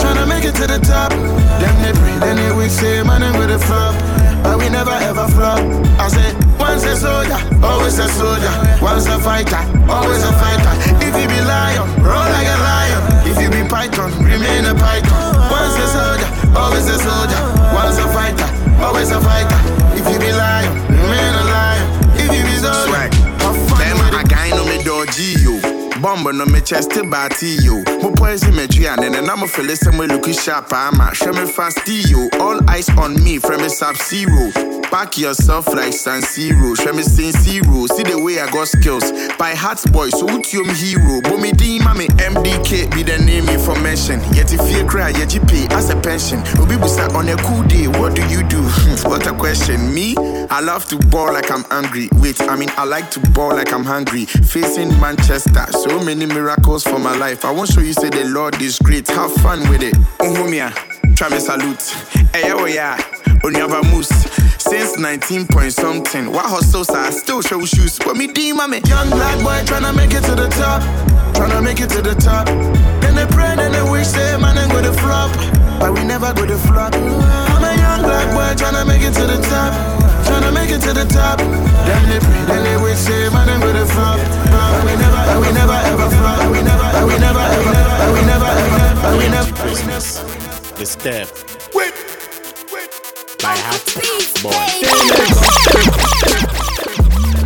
Tryna make it to the top. Then they pray, then they wish, say, man, ain't gonna flop. But we never ever flop. I say, once a soldier, always a soldier. Once a fighter, always a fighter. If you be lion, roll like a lion. If you be python, remain a python. Once a soldier, always a soldier. Fighter, always a fighter. If you be lion, remain a lion. If you be soldier, Swag. Bema a no me yo. Bomber no me chest bati yo. Mo poison me tree and then I'm a feel somewhere looking sharp. Ah, I'm a show me fast yo. All eyes on me from a sub zero. Pack yourself like San Siro. Show me Sin Zero. See the way I got skills. By hearts boy, so you hero. Me D mami MDK be the name information. Yet if you cry, yet you pay as a pension. Obi busa on a cool day, what do you do? what a question. Me, I love to ball like I'm angry. Wait, I mean I like to ball like I'm hungry. Facing Manchester, so many miracles for my life. I won't show you say the Lord is great. Have fun with it. Uhumia, try me salute. Hey, oh yeah, Onyaba Moose. Since 19 point something, what hustles I still show shoes. But me D mami. Young black boy tryna make it to the top. Tryna make it to the top. Then they pray, then they wish, say, man, ain't gonna flop. But we never go to flop. I'm a young black boy tryna make it to the top. Tryna make it to the top. Then they pray, then they wish, say, man, ain't gonna flop. But we never, but we never ever flop. But we never, but we never ever, but we never ever, but we never. Business. The step. Wait. My hat. Boy.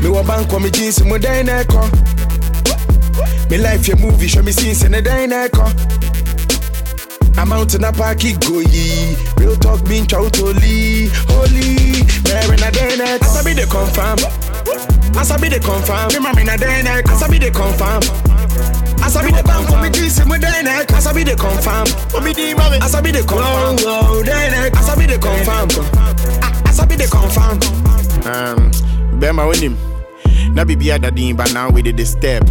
Me wa bank on me jeans, mo day na ko. Me life your movie, show me scenes in the day na ko. I'm out in a parky go ye. Real talk being chow holy, holy. the confirm. As I be the confirm. Me mommy na day neck. As I be the confirm. As I be the bank for me juice in my day neck. As I be the confirm. For me the mommy. As I be the confirm. Whoa, day neck. As I be the confirm. Ah, As I be the confirm. Um, Bema win him. Na bibi ada din, but now we did the step.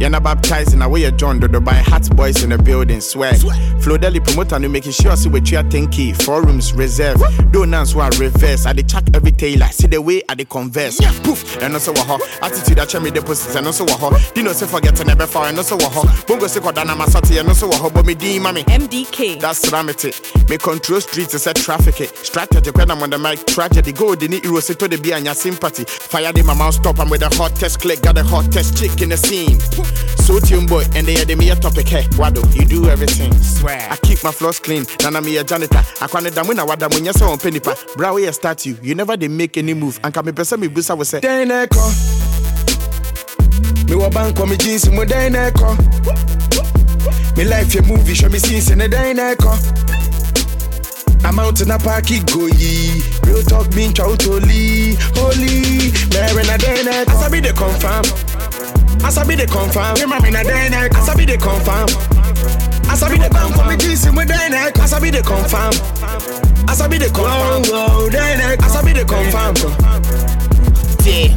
Yana baptized in a way John Dodo by hot boys in the building swag. Flo Deli promoter no making sure see what you are thinking. Four rooms reserved. Dance one reverse. I dey check every tailor. See the way I dey converse. Poof, and also waho. Attitude that me deposits and also waho. Dino say forget to never far and also waho. Bongo say kodana masati and also waho. But me di mami. MDK. That's Ramity. Me control streets is a traffic. Strategy when I'm on the mic. Tragedy. Go the need to the be and your sympathy. Fire the mouth stop. I'm with the hottest click. Got the hottest chick in the scene. So tune boy and they had me a topic. Hey, Wado, you do everything. Swear. I keep my floors clean. Nana me a janitor. I can't damina wada when you saw on penny pa. Brow you start you. You never they make any move. And come me person me busa was say. Day neck. Me wa bank for me jeans in my day neck. Me life your movie show me scenes in the day neck. I'm out in a parky go ye. Real talk mean chow holy, holy. Mary in a day neck. As I be the confirm. As I be the confirm. Me mama in a day neck. As I be the confirm. As I be the for me jeans in my. As I be the confirm. As I be the confirm. Whoa, day neck. As I be the confirm. Yeah.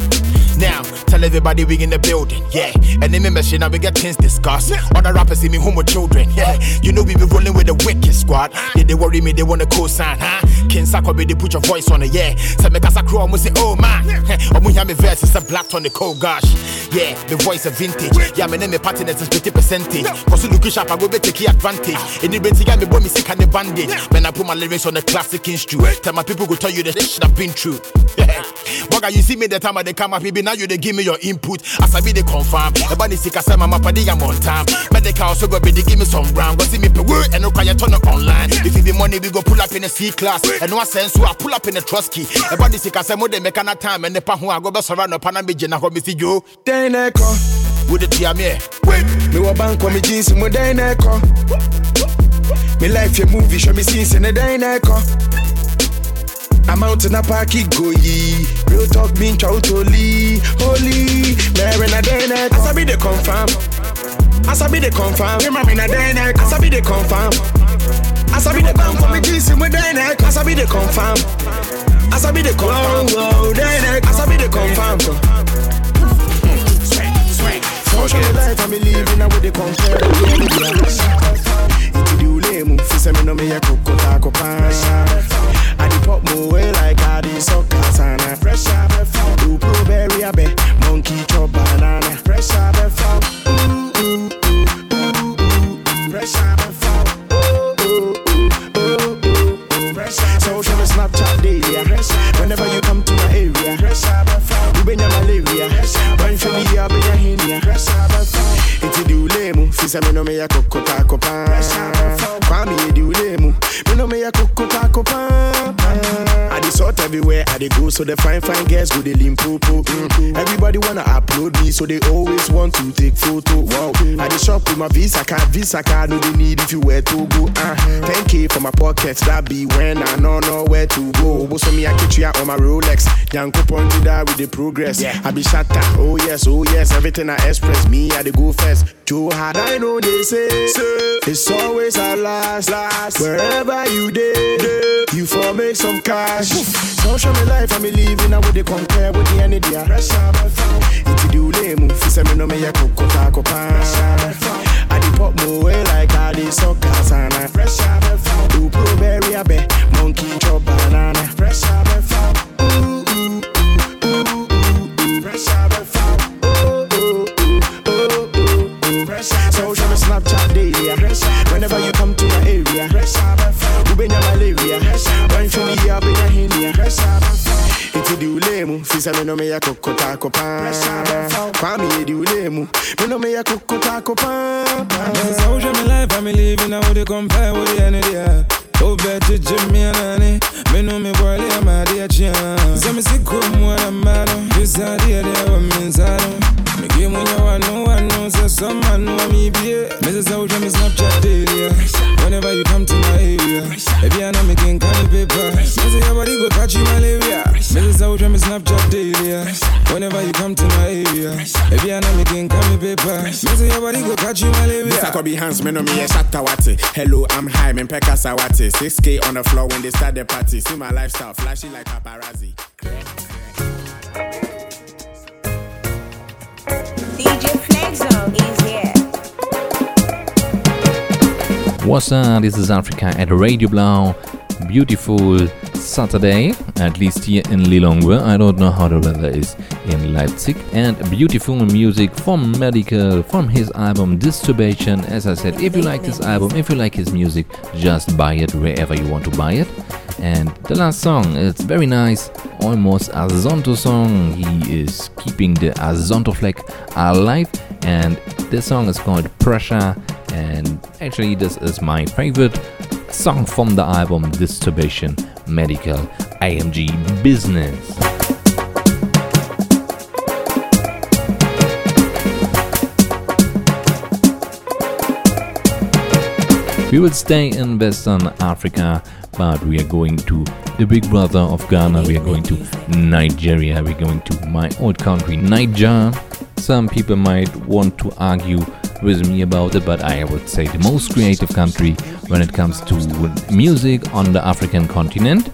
Now, tell everybody we in the building, yeah. Me machine, now we get things discussed. Other rappers see me home with children, yeah. You know we be rolling with the wicked squad. Yeah, they worry me, they wanna co-sign, huh? King Sako be they put your voice on it, yeah. So kasa crew, almost say, oh man. Omu hear me verse, it's a black on the oh, cold gosh. Yeah, the voice of vintage. Yeah, me name me partners is 50 percentage. Cause you look sharp, I go be take advantage. In the me boy me sick and the bandage. When I put my lyrics on the classic instrument, tell my people go tell you the shit I've been through. Yeah. Bugger, you see me the time I they come up, baby, now you they give me your input. As I be the confirm. Everybody sick, I say my padi, I'm on time. Medikal also go be they give me some ground. Go see me per word and no cry, turn it online. If it be money, we go pull up in a C class. And no sense, so I pull up in a trust key. Everybody sick, I say more they make an time. And the pa who I go best around the panamiji, na homi see you. Day neck. With the tear me. Eh? Me wa bank for me jeans in my day neck. Me life your movie show me scenes in the day neck. I'm out in a parky go ye. Real talk mean chow holy. Mary in a day neck. As I be the confirm. As I be the confirm. Me mama in a day neck. As I be the confirm. As I be the for me jeans in my. As I be the confirm. As I be the confirm. Whoa, day neck. As I be the confirm. Social life I'm living now with the compare Iti di ule mu fisa me no me ya koko tako pan I di pop mo way like I di soccer sana Fresh up and fall Do blueberry abe Monkey chop banana. Fresh up and Ooh, ooh, ooh, ooh, ooh. Fresh up and fall Ooh, ooh, ooh, ooh, ooh. Fresh up Social and Snapchat daily. Whenever you come to my area. Fresh up and fall You been your malaria Run for me ya be your hinia Fresh up and fall Iti di ule mu. Fisa me no me ya koko tako pan Kwami ye di ule mu. Me no me ya koko tako pan I dey sort everywhere. I dey go So the fine fine girls go dey limpopo mm. Everybody wanna upload me So they always want to take photo. Wow. I dey shop with my Visa card. Visa card no dey need if you wear to go. Uh. 10k for my pocket That be when I know know where to go. Obo so me I catch you on my Rolex. Yanko point to that with the progress. Yeah. I be shatter. Oh yes oh yes. Everything I express Me I dey go first Joe hard I know they say It's always our last last. Wherever you dey You for make some cash. So show me life I'm living I would they compare with the any dia Iti di ule mu Fisa me no me ya tako pan I di pop mo way like I di soccer sana Fresh up and fall Do blueberry abe Monkey chop banana. Fresh up and fall Ooh, ooh, ooh, ooh, ooh. Fresh up Snapchat daily. Whenever you come to my area. You been your malaria? Run for me up in your hinia Fresh up and fall Iti di ule mu Fisa me no me ya koko tako pan Kwami ye di ule mu Me no me ya koko tako pan This is how me life I'm living I would compare with the energy. Oh better Jimmy and Annie. Me know me boy I'm my dear chance So me see come what I'm mad This idea there what means I don't Me give me your one no one knows So some man know me be Me say how me Snapchat daily. Whenever you come to my area If you know me can carry paper Me say your body go catch you malaria Me say how me Snapchat daily. Whenever you come to my area, baby, I know me can me paper. Me say your body go catch you malaria. This a could be hands, me no me a shatta wati. Hello, I'm high, me peka sawati. 6K on the floor when they start the party. See my lifestyle, flashing like paparazzi. DJ Flexo What's up? This is Africa at Radio Blau. Beautiful Saturday, at least here in Lilongwe. I don't know how the weather is in Leipzig. And beautiful music from Medikal from his album Disturbation. As I said, if you like this album, if you like his music, just buy it wherever you want to buy it. And the last song, it's very nice, almost Azonto song. He is keeping the Azonto flag alive, and this song is called Pressure. And actually, this is my favorite song from the album Disturbation Medikal AMG Business. We will stay in Western Africa, but we are going to the big brother of Ghana. We are going to Nigeria. We're going to my old country, Naija. Some people might want to argue with me about it, but I would say the most creative country when it comes to music on the African continent.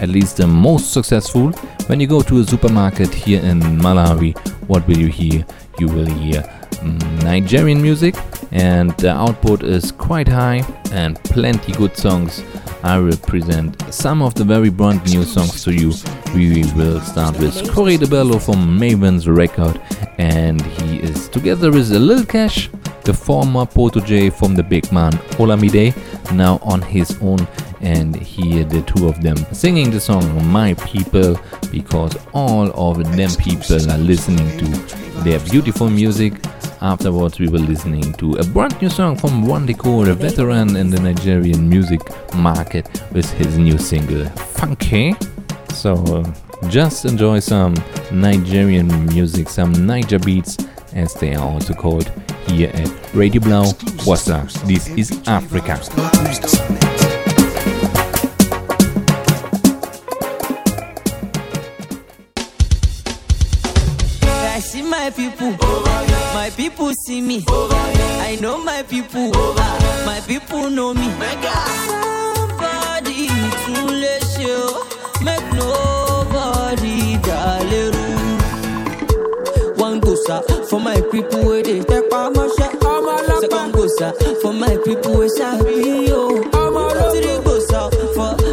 At least the most successful. When you go to a supermarket here in Malawi, what will you hear? You will hear Mm, Nigerian music, and the output is quite high and plenty good songs. I will present some of the very brand new songs to you. We will start with Korede Bello from Mavin's record, and he is together with Lil Kesh, the former protege from the big man Olamide, now on his own. And here the two of them singing the song My People because all of them people are listening to their beautiful music. Afterwards, we were listening to a brand new song from Wande Coal, a veteran in the Nigerian music market, with his new single Funky. So, uh, just enjoy some Nigerian music, some Naija beats, as they are also called here at Radio Blau. What's up? This is Africa. See my people, my people see me. I know my people, my people know me. Somebody to let show, make nobody daleru. One gosa for my people where they take my shot. Second gosa for my people where sabi yo. Three oh. gosa for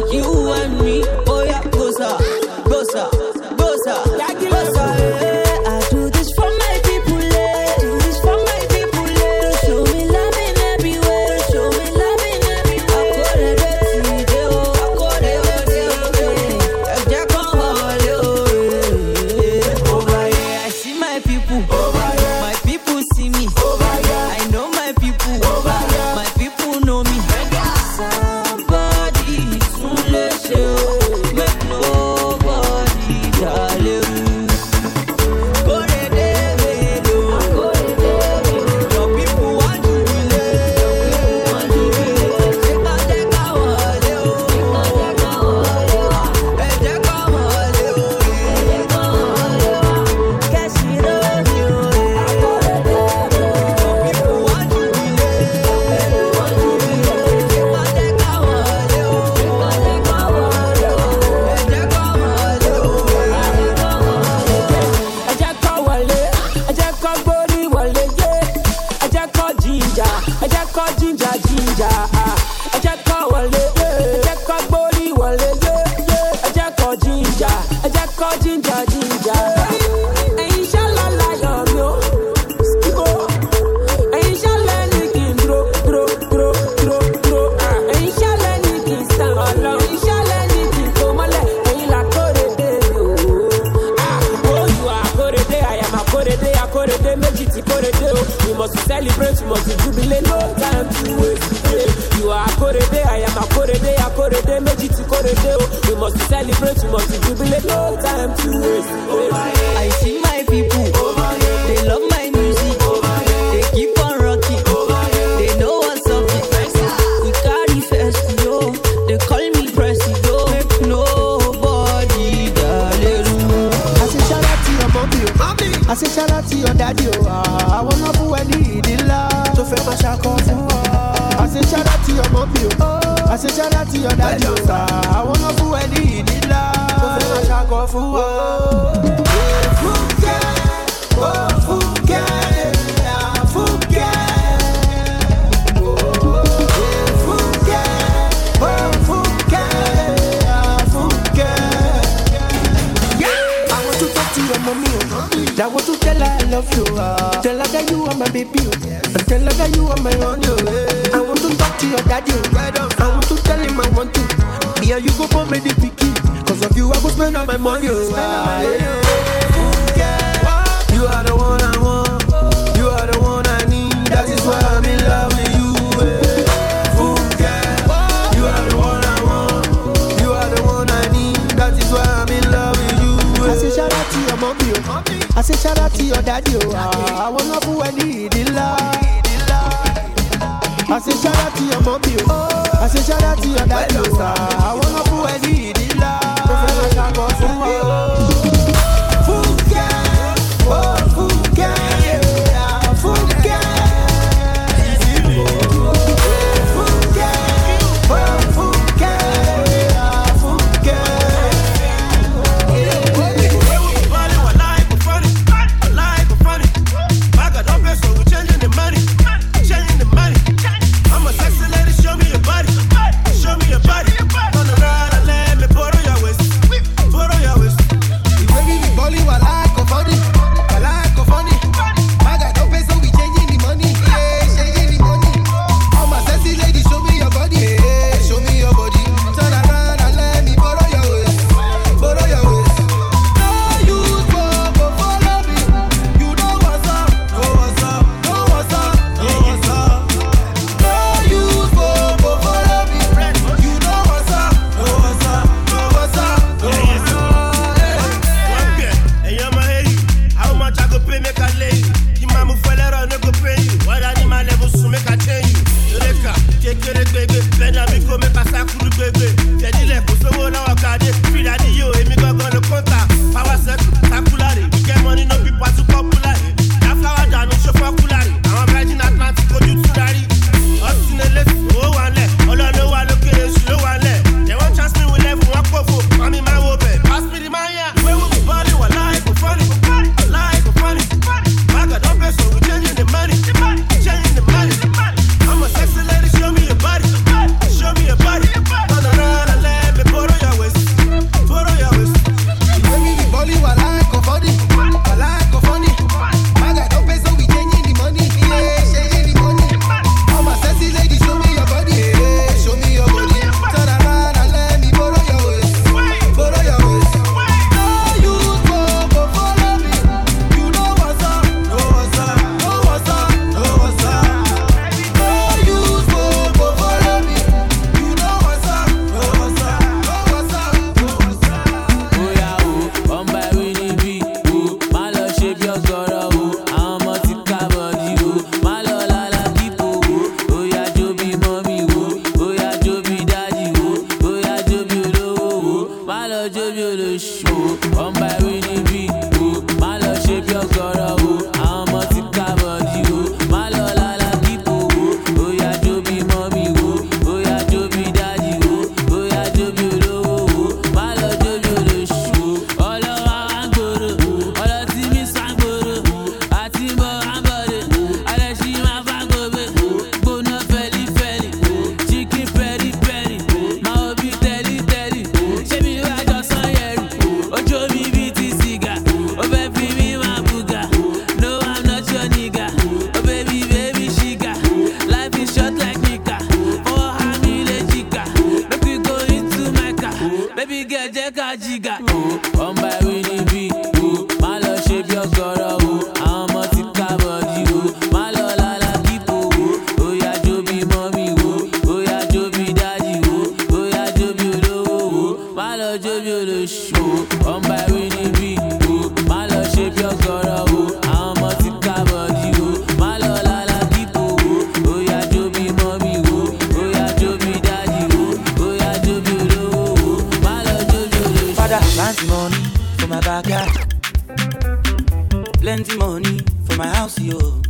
see you.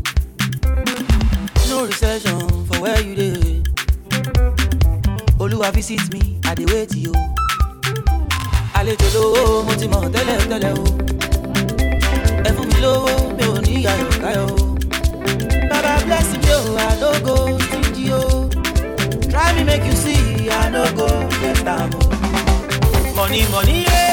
No recession for where you dey. Oluwa visit me, I dey wait you. Àlejò lówó mo ti mọ̀ tẹ́lẹ̀ tẹ́lẹ̀ o. Ẹ fún mi lówó mi ò ní ayọ̀ káyọ̀ o. Baba bless me o, I no go stingy o. Try me make you see, I no go get am o. Money money yeah.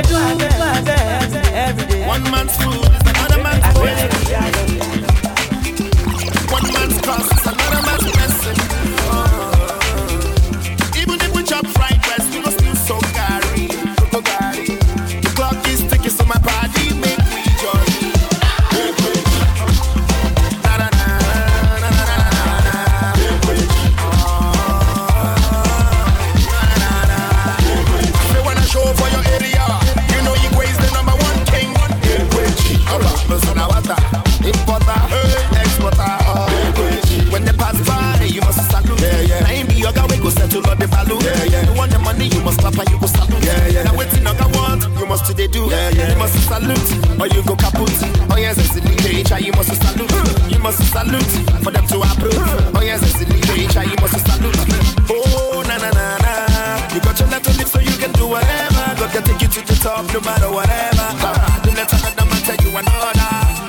I do, I do, I do, every day. One man's food. they do. Yeah, yeah. You must salute, or you go kaput. Oh yes, it's in the nature. You must salute. You must salute for them to approve. Oh yes, it's in the nature. You must salute. Oh na na na na. You got your life lips, so you can do whatever. God can take you to the top, no matter whatever. Uh, don't let another man tell you another.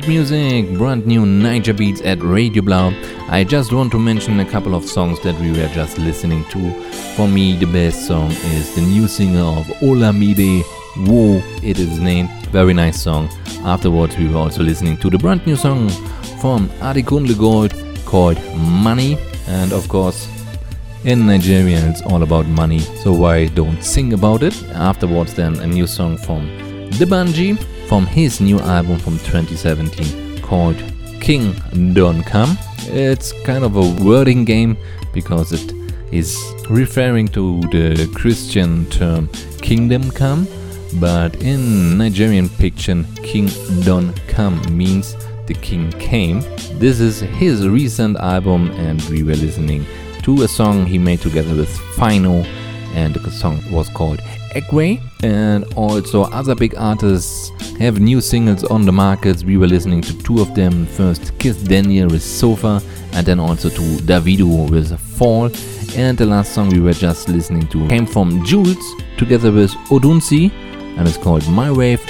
great music, brand new Naija beats at Radio Blau. I just want to mention a couple of songs that we were just listening to. For me, the best song is the new single of Olamide. Whoa, it is named. Very nice song. Afterwards, we were also listening to the brand new song from Adekunle Gold called Money. And of course, in Nigeria, it's all about money, so why don't sing about it? Afterwards, then a new song from The Bungee from his new album from 2017 called King Don't Come. It's kind of a wording game because it is referring to the Christian term kingdom come, but in Nigerian fiction, King Don Come means the king came. This is his recent album, and we were listening to a song he made together with Final and the song was called Egway. And also other big artists have new singles on the markets. We were listening to two of them. First Kiss Daniel with Sofa and then also to Davido with Fall. And the last song we were just listening to came from Juls together with Odunsi and it's called My Wave.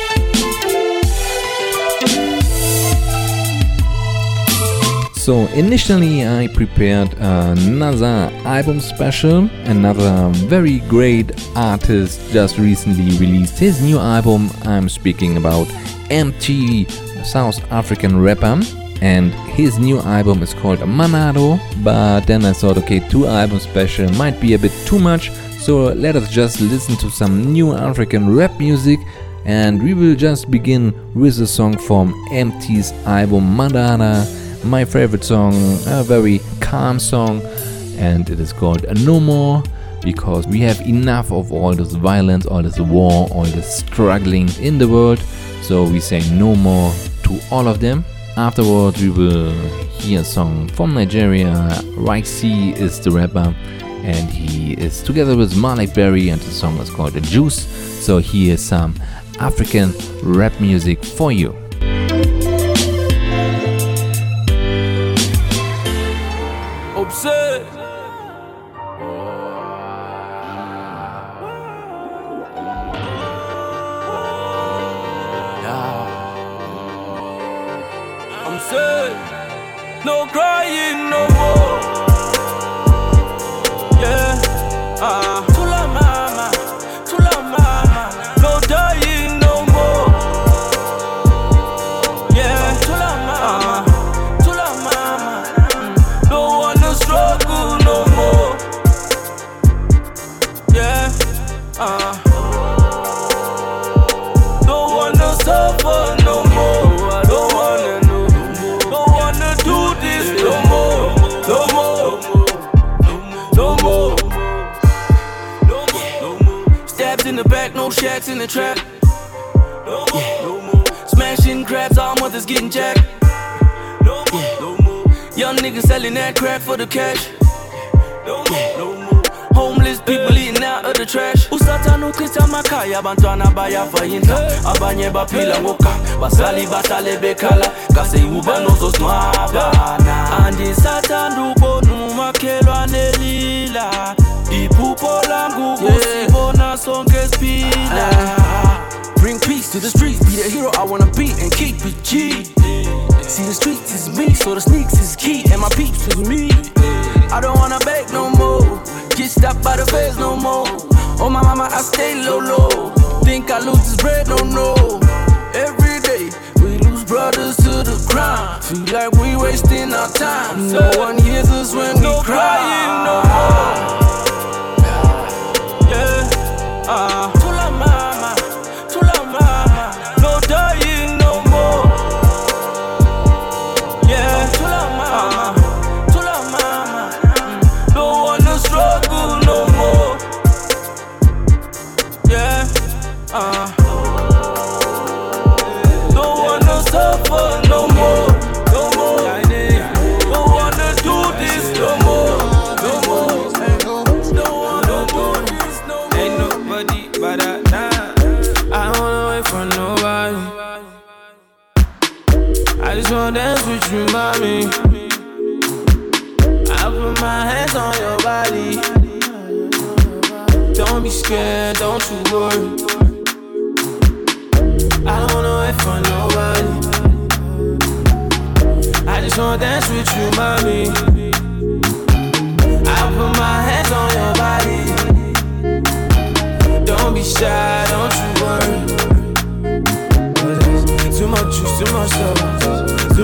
So initially I prepared another album special. Another very great artist just recently released his new album. I'm speaking about Emtee, South African rapper. And his new album is called Manando. But then I thought, okay, two album special might be a bit too much. So let us just listen to some new African rap music and we will just begin with a song from Emtee's album Manando, my favorite song, a very calm song, and it is called No More because we have enough of all this violence, all this war, all this struggling in the world. So we say no more to all of them. Afterwards, we will hear a song from Nigeria. Ycee is the rapper, and he is together with Maleek Berry, and the song is called The Juice. So here's some African rap music for you. Observe. I'm sad, no crying no more. Yeah, ah. The trap. No more. No more. Smashing crabs, all mothers getting jacked. No more. No more. Young niggas selling that crack for the cash. No more. No more. Homeless people eating out of the trash usatha uchitha amakhaya abantwana bayafayinta abanye baphila ngoka basali bahlale bekhala kaseyuba nozosingcwabana andisathanda ubona umakhelwane lila iphupho langu kusibona sonke siphila ah. Bring peace to the streets, be the hero I wanna be and keep it G. See the streets is me, so the sneaks is key, and my peeps is me. I don't wanna beg no more, get stopped by the feds no more. Oh my mama, I stay low low. Think I lose this bread, no no. Every day we lose brothers to the crime. Feel like we wasting our time. No one hears us when we No cry. crying no more. Yeah,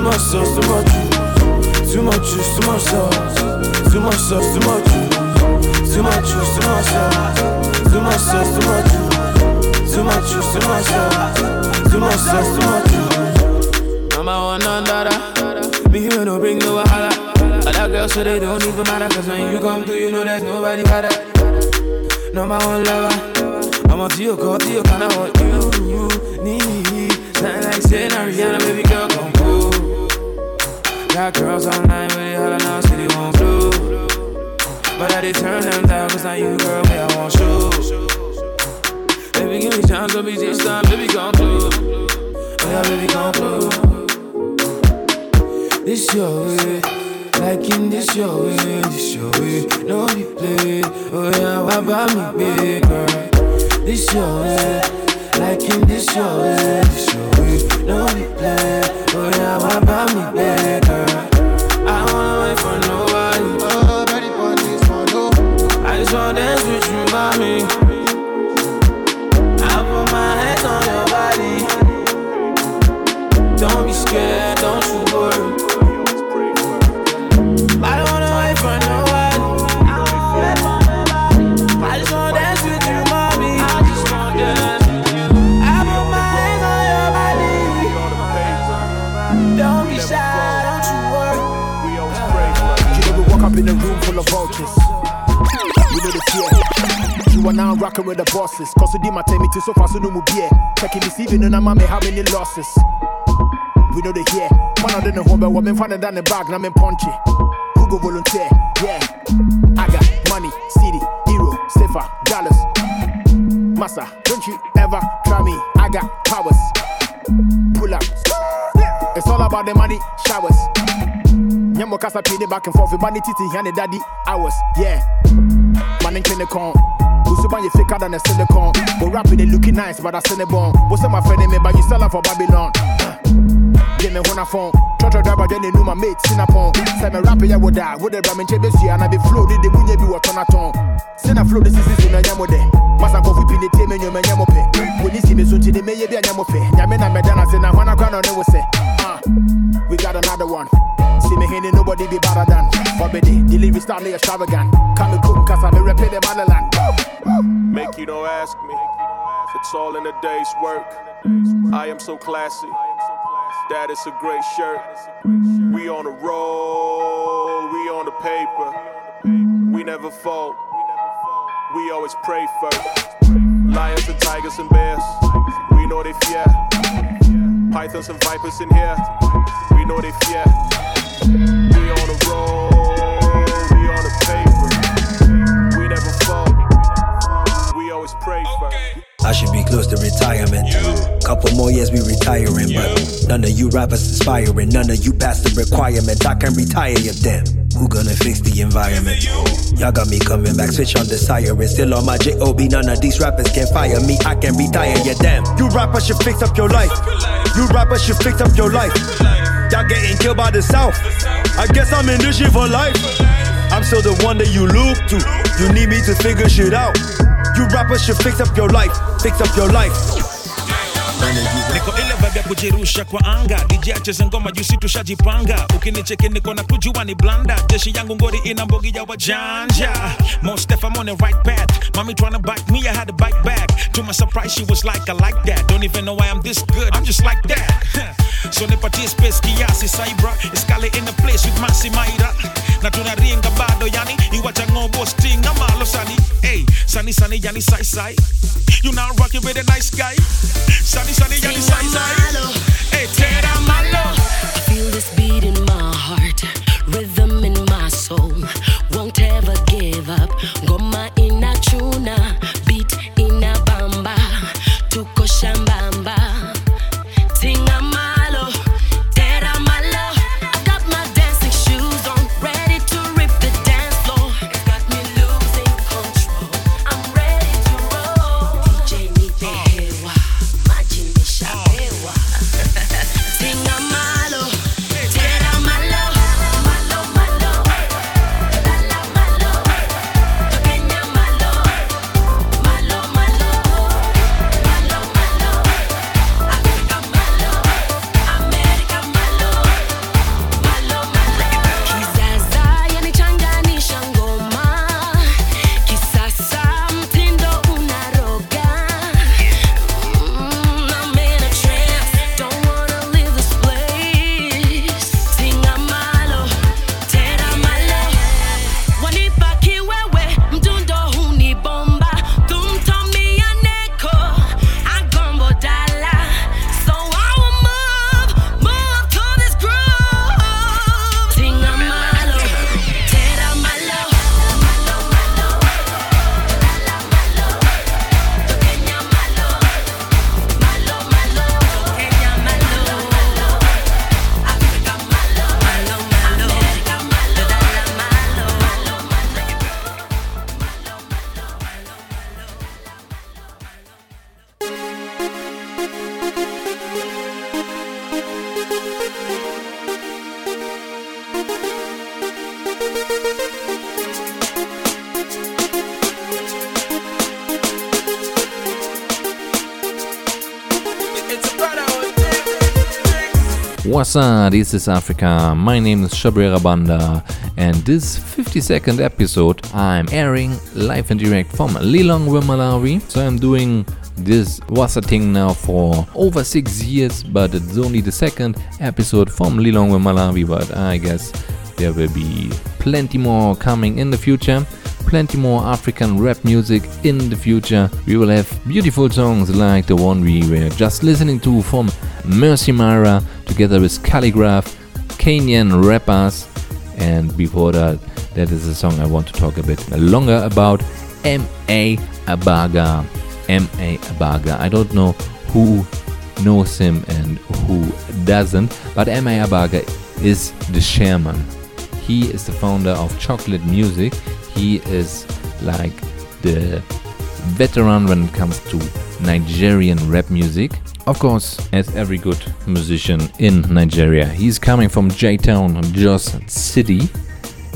much sauce, too much juice. Too much juice, too much sauce. Too much sauce, too much juice. Too much juice, too much sauce. Too much sauce, too much juice. Too much juice, too much sauce. Too much sauce, too much juice. Number one under Me here no bring no wahala. Other girls so they don't even matter. Cause when you come through, you know there's nobody better. Number one lover. I'm on to your call, to your kind of what you, need. Something like saying Rihanna, baby girl, come. Got girls online with it, holla now, city won't blue. Uh, but I did turn them down, cause now you, girl, me, I want you. Uh, baby, give me time, don't be this time, baby, come through. Oh, yeah, baby, come through. This your way, like in this your way, this your way, no be play. Oh, yeah, why about me, big girl? This your way, like in this your way, this your way, no be play. Oh yeah, what about me? I wait for nobody. For. I just wanna dance with you. I put my hands on your body. Don't be scared. Are now rocking with the bosses. Cause did my tell me to so far so no more beer. Checking me see no mama how many losses. We know the here. Man I don't know home but woman finding down the bag now I'm punchy. Who go volunteer? Yeah. I got money, city, hero, stiffer, dollars. Massa, don't you ever try me. I got powers. Pull up. It's all about the money, showers. Nyamo pay the back and forth. Money titi here daddy hours. Yeah. Man in the con. Usuban you faker than a silicon. But rapping it looking nice, but I send it born. What's my friend me, but you sell her for Babylon. Get me on a phone. Trotro driver, then they know my mate, Sinapon. Say me rapping, I would die. Would the ramen chebe see, and I be flow, did the munye be what on a ton. Send a flow, this is in a yamo de. Masa kofi pin the team and you may yamo pe. When you see me soon, they may be a yamo pe. Yamena medana, when I crown on it, will say, ah, we got another one. See me here, nobody be better than. Forbidden, delivery style, me extravagant. Come and cook, cause I'm a repeat the motherland. Make you don't ask me. It's all in a day's work. I am so classy. That is a great shirt. We on the roll, we on the paper. We never fall. We always pray first. Lions and tigers and bears. We know they fear. Pythons and vipers in here. We know they fear. We on the roll, we on the paper. We never fall. We always pray first. I should be close to retirement. Couple more years we retiring, but none of you rappers inspiring. None of you pass the requirement. I can retire you damn. Who gonna fix the environment? Y'all got me coming back, switch on the siren. Still on my JOB, none of these rappers can fire me. I can retire you damn. You rappers should fix up your life. You rappers should fix up your life. Y'all getting killed by the South. I guess I'm in this shit for life. I'm still the one that you look to. You need me to figure shit out. You rappers should fix up your life. Fix up your life. Niko ile vibe ya kujirusha kwa anga. DJ acheze ngoma juu si tushajipanga. Ukinicheki niko na kujua ni blanda. Jeshi yangu ngori ina mbogi ya wajanja. Most if I'm on the right path. Mommy tryna bite me I had to bite back. To my surprise she was like I like that. Don't even know why I'm this good I'm just like that. So nipatie space kiasi saibra iskale in the place with masi maira. Na tunaringa bado yani iwacha ngobo sting amalo sani. Hey sani sani yani sai sai. You now rocking with a nice guy Sunny, sunny, yani sai sai. Hey, tera malo. This is Africa. My name is Chabwera Banda, and this 50 second episode I'm airing live and direct from Lilongwe, Malawi. So I'm doing this Woza thing now for over six years, but it's only the second episode from Lilongwe, Malawi. But I guess there will be plenty more coming in the future plenty more African rap music in the future. We will have beautiful songs like the one we were just listening to from Mercy Mara together with Khaligraph, Kenyan rappers, and before that, that is a song I want to talk a bit longer about M.I. Abaga. M.I. Abaga. I don't know who knows him and who doesn't, but M.I. Abaga is the chairman. He is the founder of Chocolate Music. He is like the veteran when it comes to Nigerian rap music. Of course, as every good musician in Nigeria, he's coming from J Town, Jos City,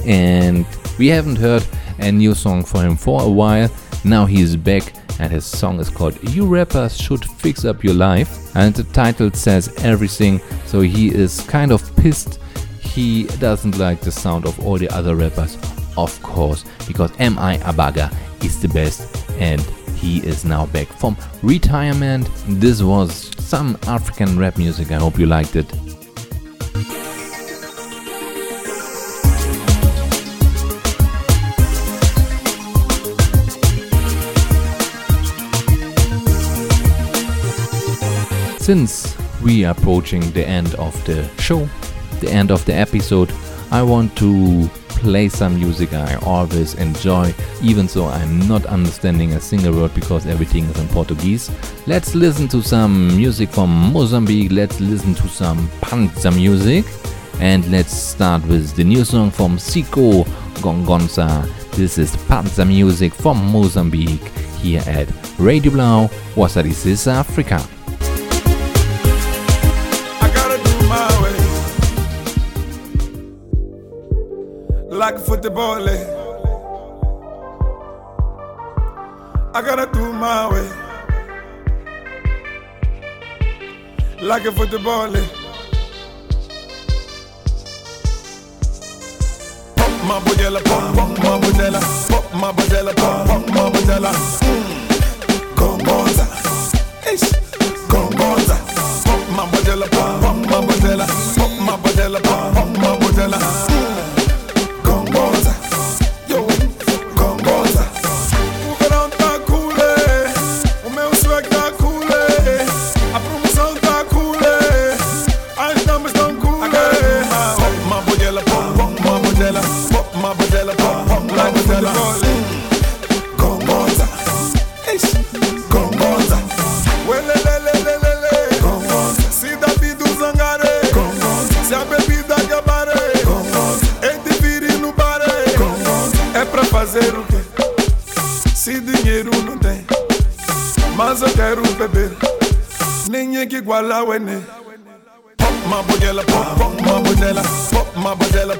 and we haven't heard a new song for him for a while. Now he is back, and his song is called You Rappers Should Fix Up Your Life, and the title says everything, so he is kind of pissed. He doesn't like the sound of all the other rappers, of course, because M.I. Abaga is the best and he is now back from retirement. This was some African rap music. I hope you liked it. Since we are approaching the end of the show, the end of the episode, I want to play some music I always enjoy, even though I'm not understanding a single word because everything is in Portuguese. Let's listen to some music from Mozambique, let's listen to some pandza music, and let's start with the new song from Siko Gongonza. This is pandza music from Mozambique here at Radio Blau, Woza This is Africa. Like football. I gotta do my way. Like a football. Pop my bodella, pop, pop my bodella, pop my bodella, pop, pop my bodella. Mm. Gongonza, Ish. Gongonza, pop my bodella, pop, pop my bodella, pop my bodella, pop, pop my bodella. Ela. Gomosa. Gomosa. Gomosa. Se Davi do Zangare. Gomosa. Se a bebida acabaré. Gomosa. É de vir no baré. Gomosa. É pra fazer o quê? Se dinheiro não tem. Mas eu quero beber. Ninguém é que iguala o Enem. Pop my budela, pop, pop my pop my budela,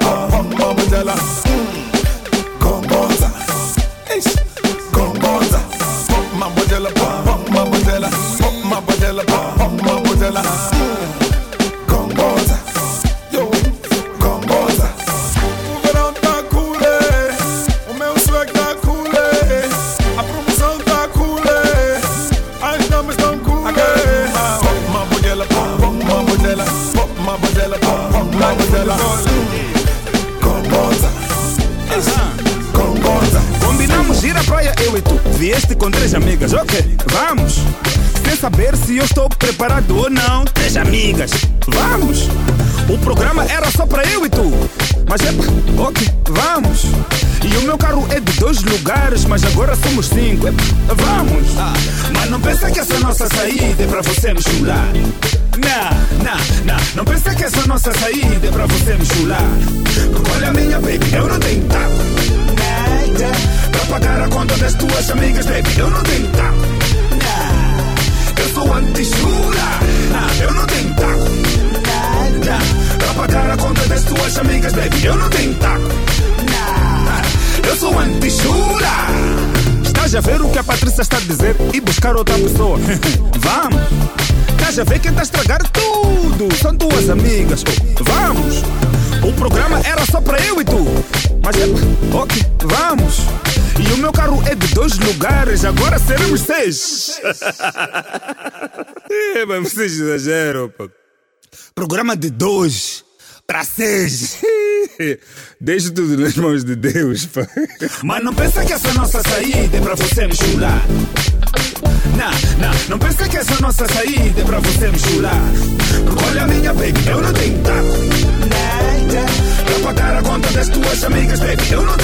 ou não. Três amigas, vamos! O programa era só pra eu e tu. Mas epa, ok, vamos! E o meu carro é de dois lugares, mas agora somos cinco. Epa, vamos! Mas não pensa que essa nossa saída é pra você me chular. Não, não, não. Não pensa que essa nossa saída é pra você me chular. Olha a minha baby, eu não tenho taco. Pra pagar a conta das tuas amigas, baby, eu não tenho taco quanta escura. Ah, eu não tenho taco. Nada. Pra pagar a conta das tuas amigas, baby, eu não tenho taco. Nada. Eu sou anti-chura. Estás a ver o que a Patrícia está a dizer e buscar outra pessoa. Vamos! Estás a ver quem está a estragar tudo? São duas amigas. Oh, vamos! O programa era só para eu e tu. Mas é. Ok, vamos! E o meu carro é de dois lugares, agora seremos seis. É, mas vocês exageram, pá. Programa de dois para seis. Deixa tudo nas mãos de Deus, pá. Mas não pensa que essa nossa saída é você me chular. Não, não, não pensa que essa nossa saída é você me chular. Porque olha minha baby, eu não tenho taco. Pra pagar a conta das tuas amigas, baby, eu não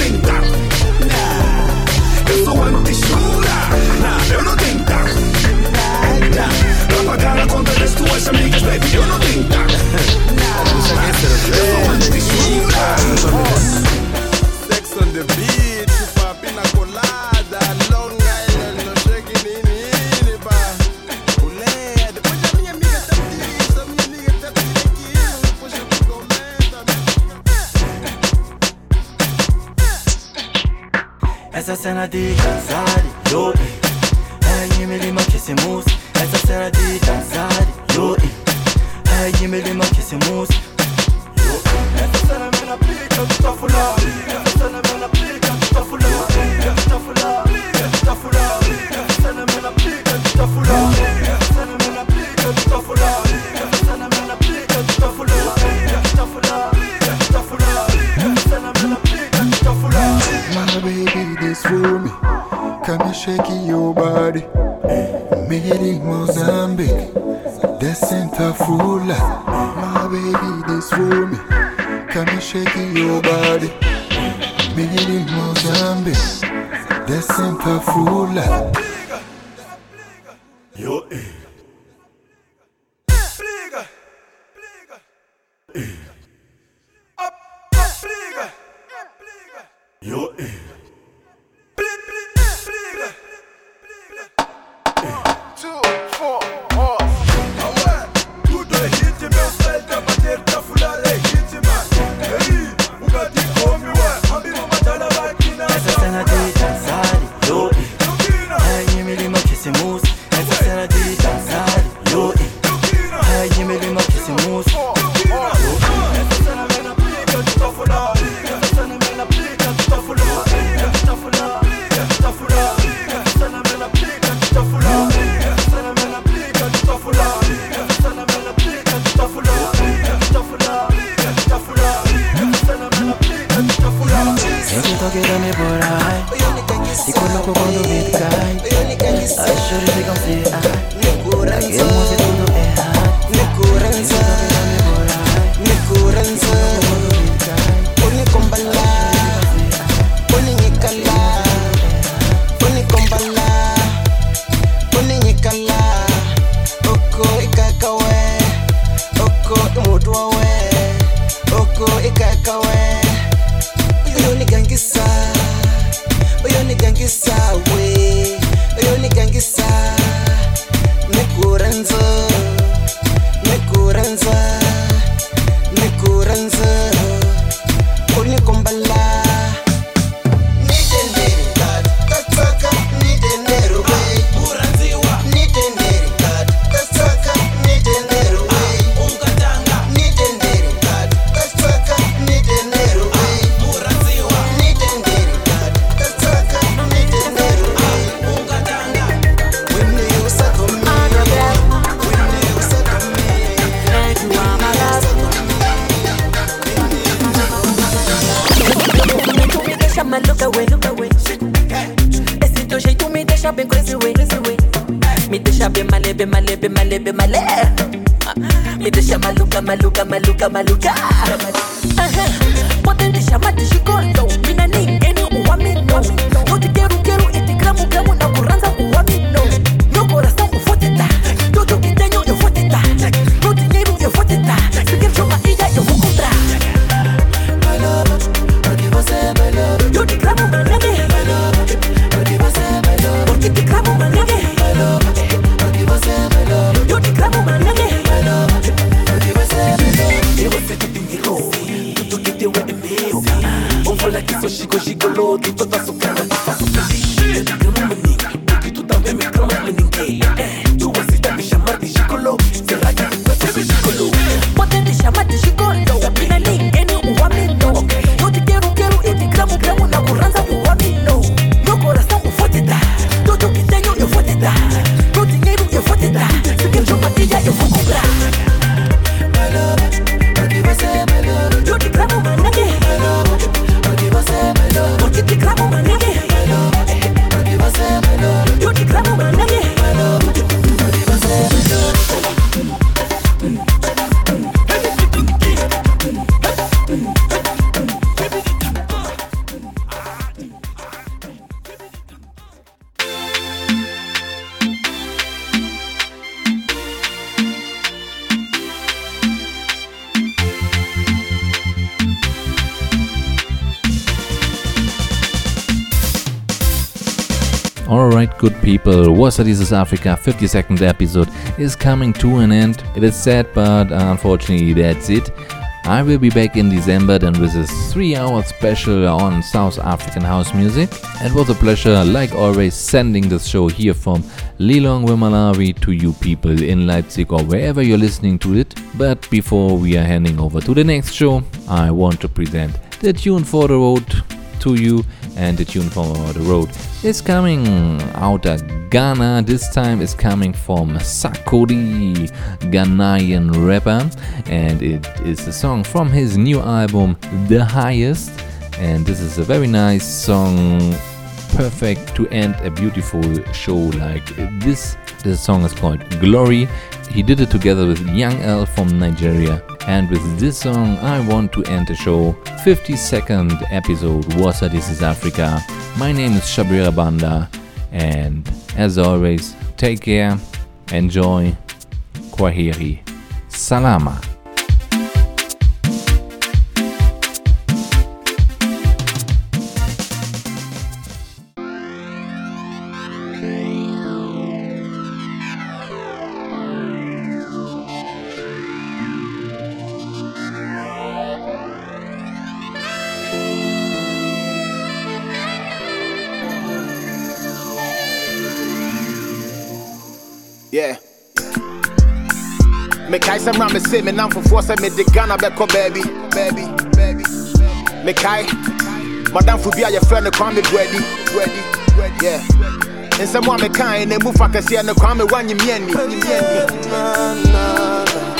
Maluka, maluka, maluka, maluka. maluca, maluca, maluca, maluca. Ajá, potente, chamate, chicote. People, Woza This is Africa 52nd episode is coming to an end. It is sad, but unfortunately, that's it. I will be back in December then with a 3 hour special on South African house music. It was a pleasure, like always, sending this show here from Lilongwe, Malawi to you people in Leipzig or wherever you're listening to it. But before we are handing over to the next show, I want to present the tune for the road to you and the tune for the road is coming out of Ghana. This time is coming from Sarkodie, Ghanaian rapper, and it is a song from his new album, The Highest. And this is a very nice song, perfect to end a beautiful show like this. This song is called Glory. He did it together with Yung L from Nigeria. And with this song, I want to end the show. 52nd episode, Woza This is Africa. My name is Chabwera Banda. And as always, take care, enjoy, Kwaheri, Salama. Mmra me me namfofoɔ sɛ mede ghana bɛkɔ baabi baabi baabi mekae madamfo bi a yɛfrɛ no kwame buadi buadi buadi yeah. Nsɛm a mekae na mu fa kɛseɛ no kwame woanyemiani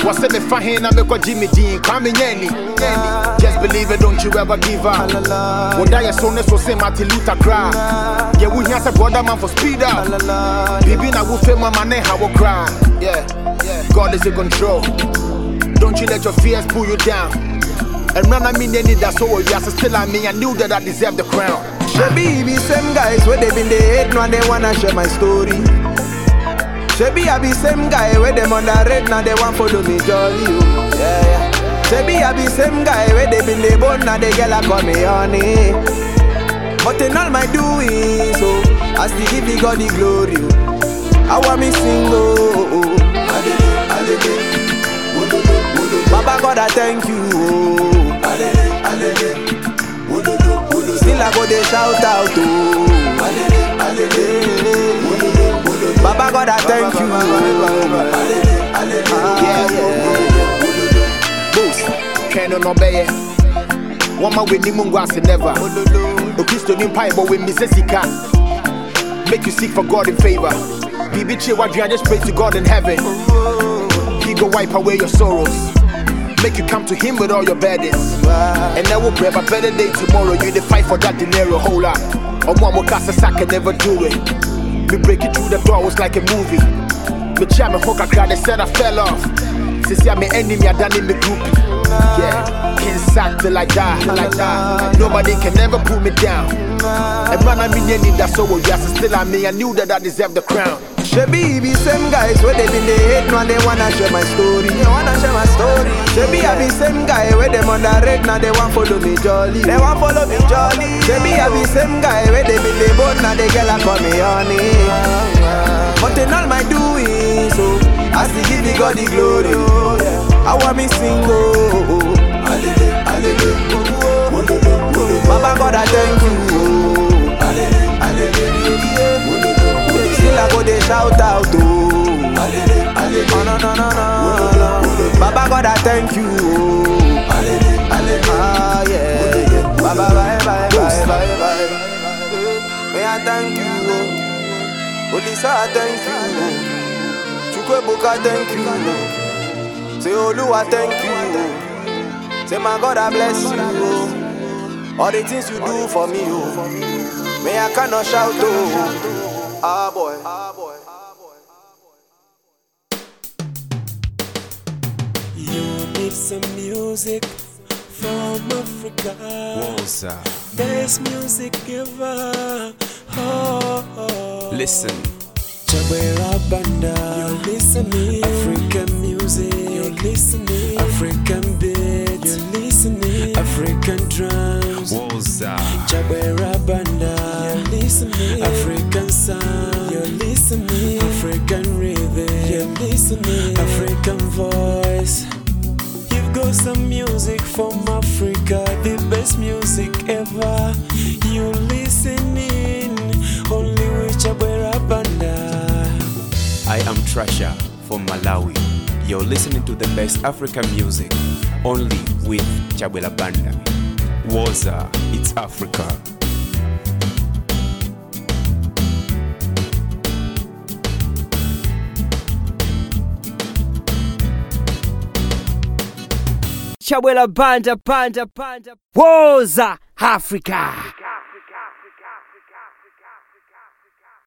wɔse mefa he na mekɔgye me. Din kwame nyani just believe it don't you ever give up. Woda yɛ so ne so se martin luther kra yɛ wohia sɛ brother man for speed up. Biribi na wofe mama ne ha wo kra yeah. God is in control don't you let your fears pull you down and run I mean any that's all yes still I mean I knew that I deserve the crown Shebi be same guys where they been they hate now they wanna share my story. Shebi I be same guy where them underrate now they want follow me jolly. Oh. Yeah, yeah. Shebi I be same guy where they been they born now they girl a call me honey. But in all my doing so oh, I still give the God the glory. oh. I want me sing oh. oh, oh. Adede, adede. Baba God I thank you. Oh. Adede, adede. Still I go they shout out oh. Baba God I thank you. Boost, twɛn no ɔbɛyɛ wɔma w'anim ngu ase never. Okristoni mpaebɔ wemmi sɛ sika make you seek for god in favor. Biribi kye w'adwea just pray to god in heaven. He go wipe away your sorrows Make you come to him with all your burdens. And I will pray a better day tomorrow. You the fight for that dinero, hold up. Or one more cast I can never do it. Me break it through the door was like a movie. Me chat me hook, I cried, they said I fell off. Since I'm my enemy, I done in me group. Yeah, can't sack till I die, till I die. Nobody can ever pull me down. And man, I mean, that's so yes, still I mean, I knew that I deserved the crown. Shebi be same guys where they been they hate now they wanna share my story. They wanna share my story. Shebi I be same guy where them underrate now they want follow me jolly. They want follow me jolly. Shebi I be same guy where they been they born now they girl a call me honey. But in all my doing so I still give the God the glory. Oh, I want me sing oh. oh, oh. Baba God I thank you. I go they shout out oh. Oh no no no no. Baba God I thank you. Oh. Ah yeah. yeah. Baba bye bye bye bye bye. May I thank you. Oh. Olisa I thank you. Oh. Chukwebuka thank you. Oh. Say Oluwa thank you. Oh. Say my God I bless you. Oh. All the things you do for me. Oh. May I cannot shout oh. Ah boy. Ah boy. You need some music from Africa. Woza. Best music ever. Oh, oh. Listen. Chabwera Banda. You're listening. African music. You're listening. African beats. You're listening. African drums. Woza. Chabwera Banda listening. African sound, you're listening. African rhythm, you're listening. African voice. You've got some music from Africa, the best music ever. You listening, only with Banda. I am Trasha from Malawi. You're listening to the best African music, only with Chabwera Banda. Woza, it's Africa. Chabwera Banda, Banda, Banda. Woza Africa.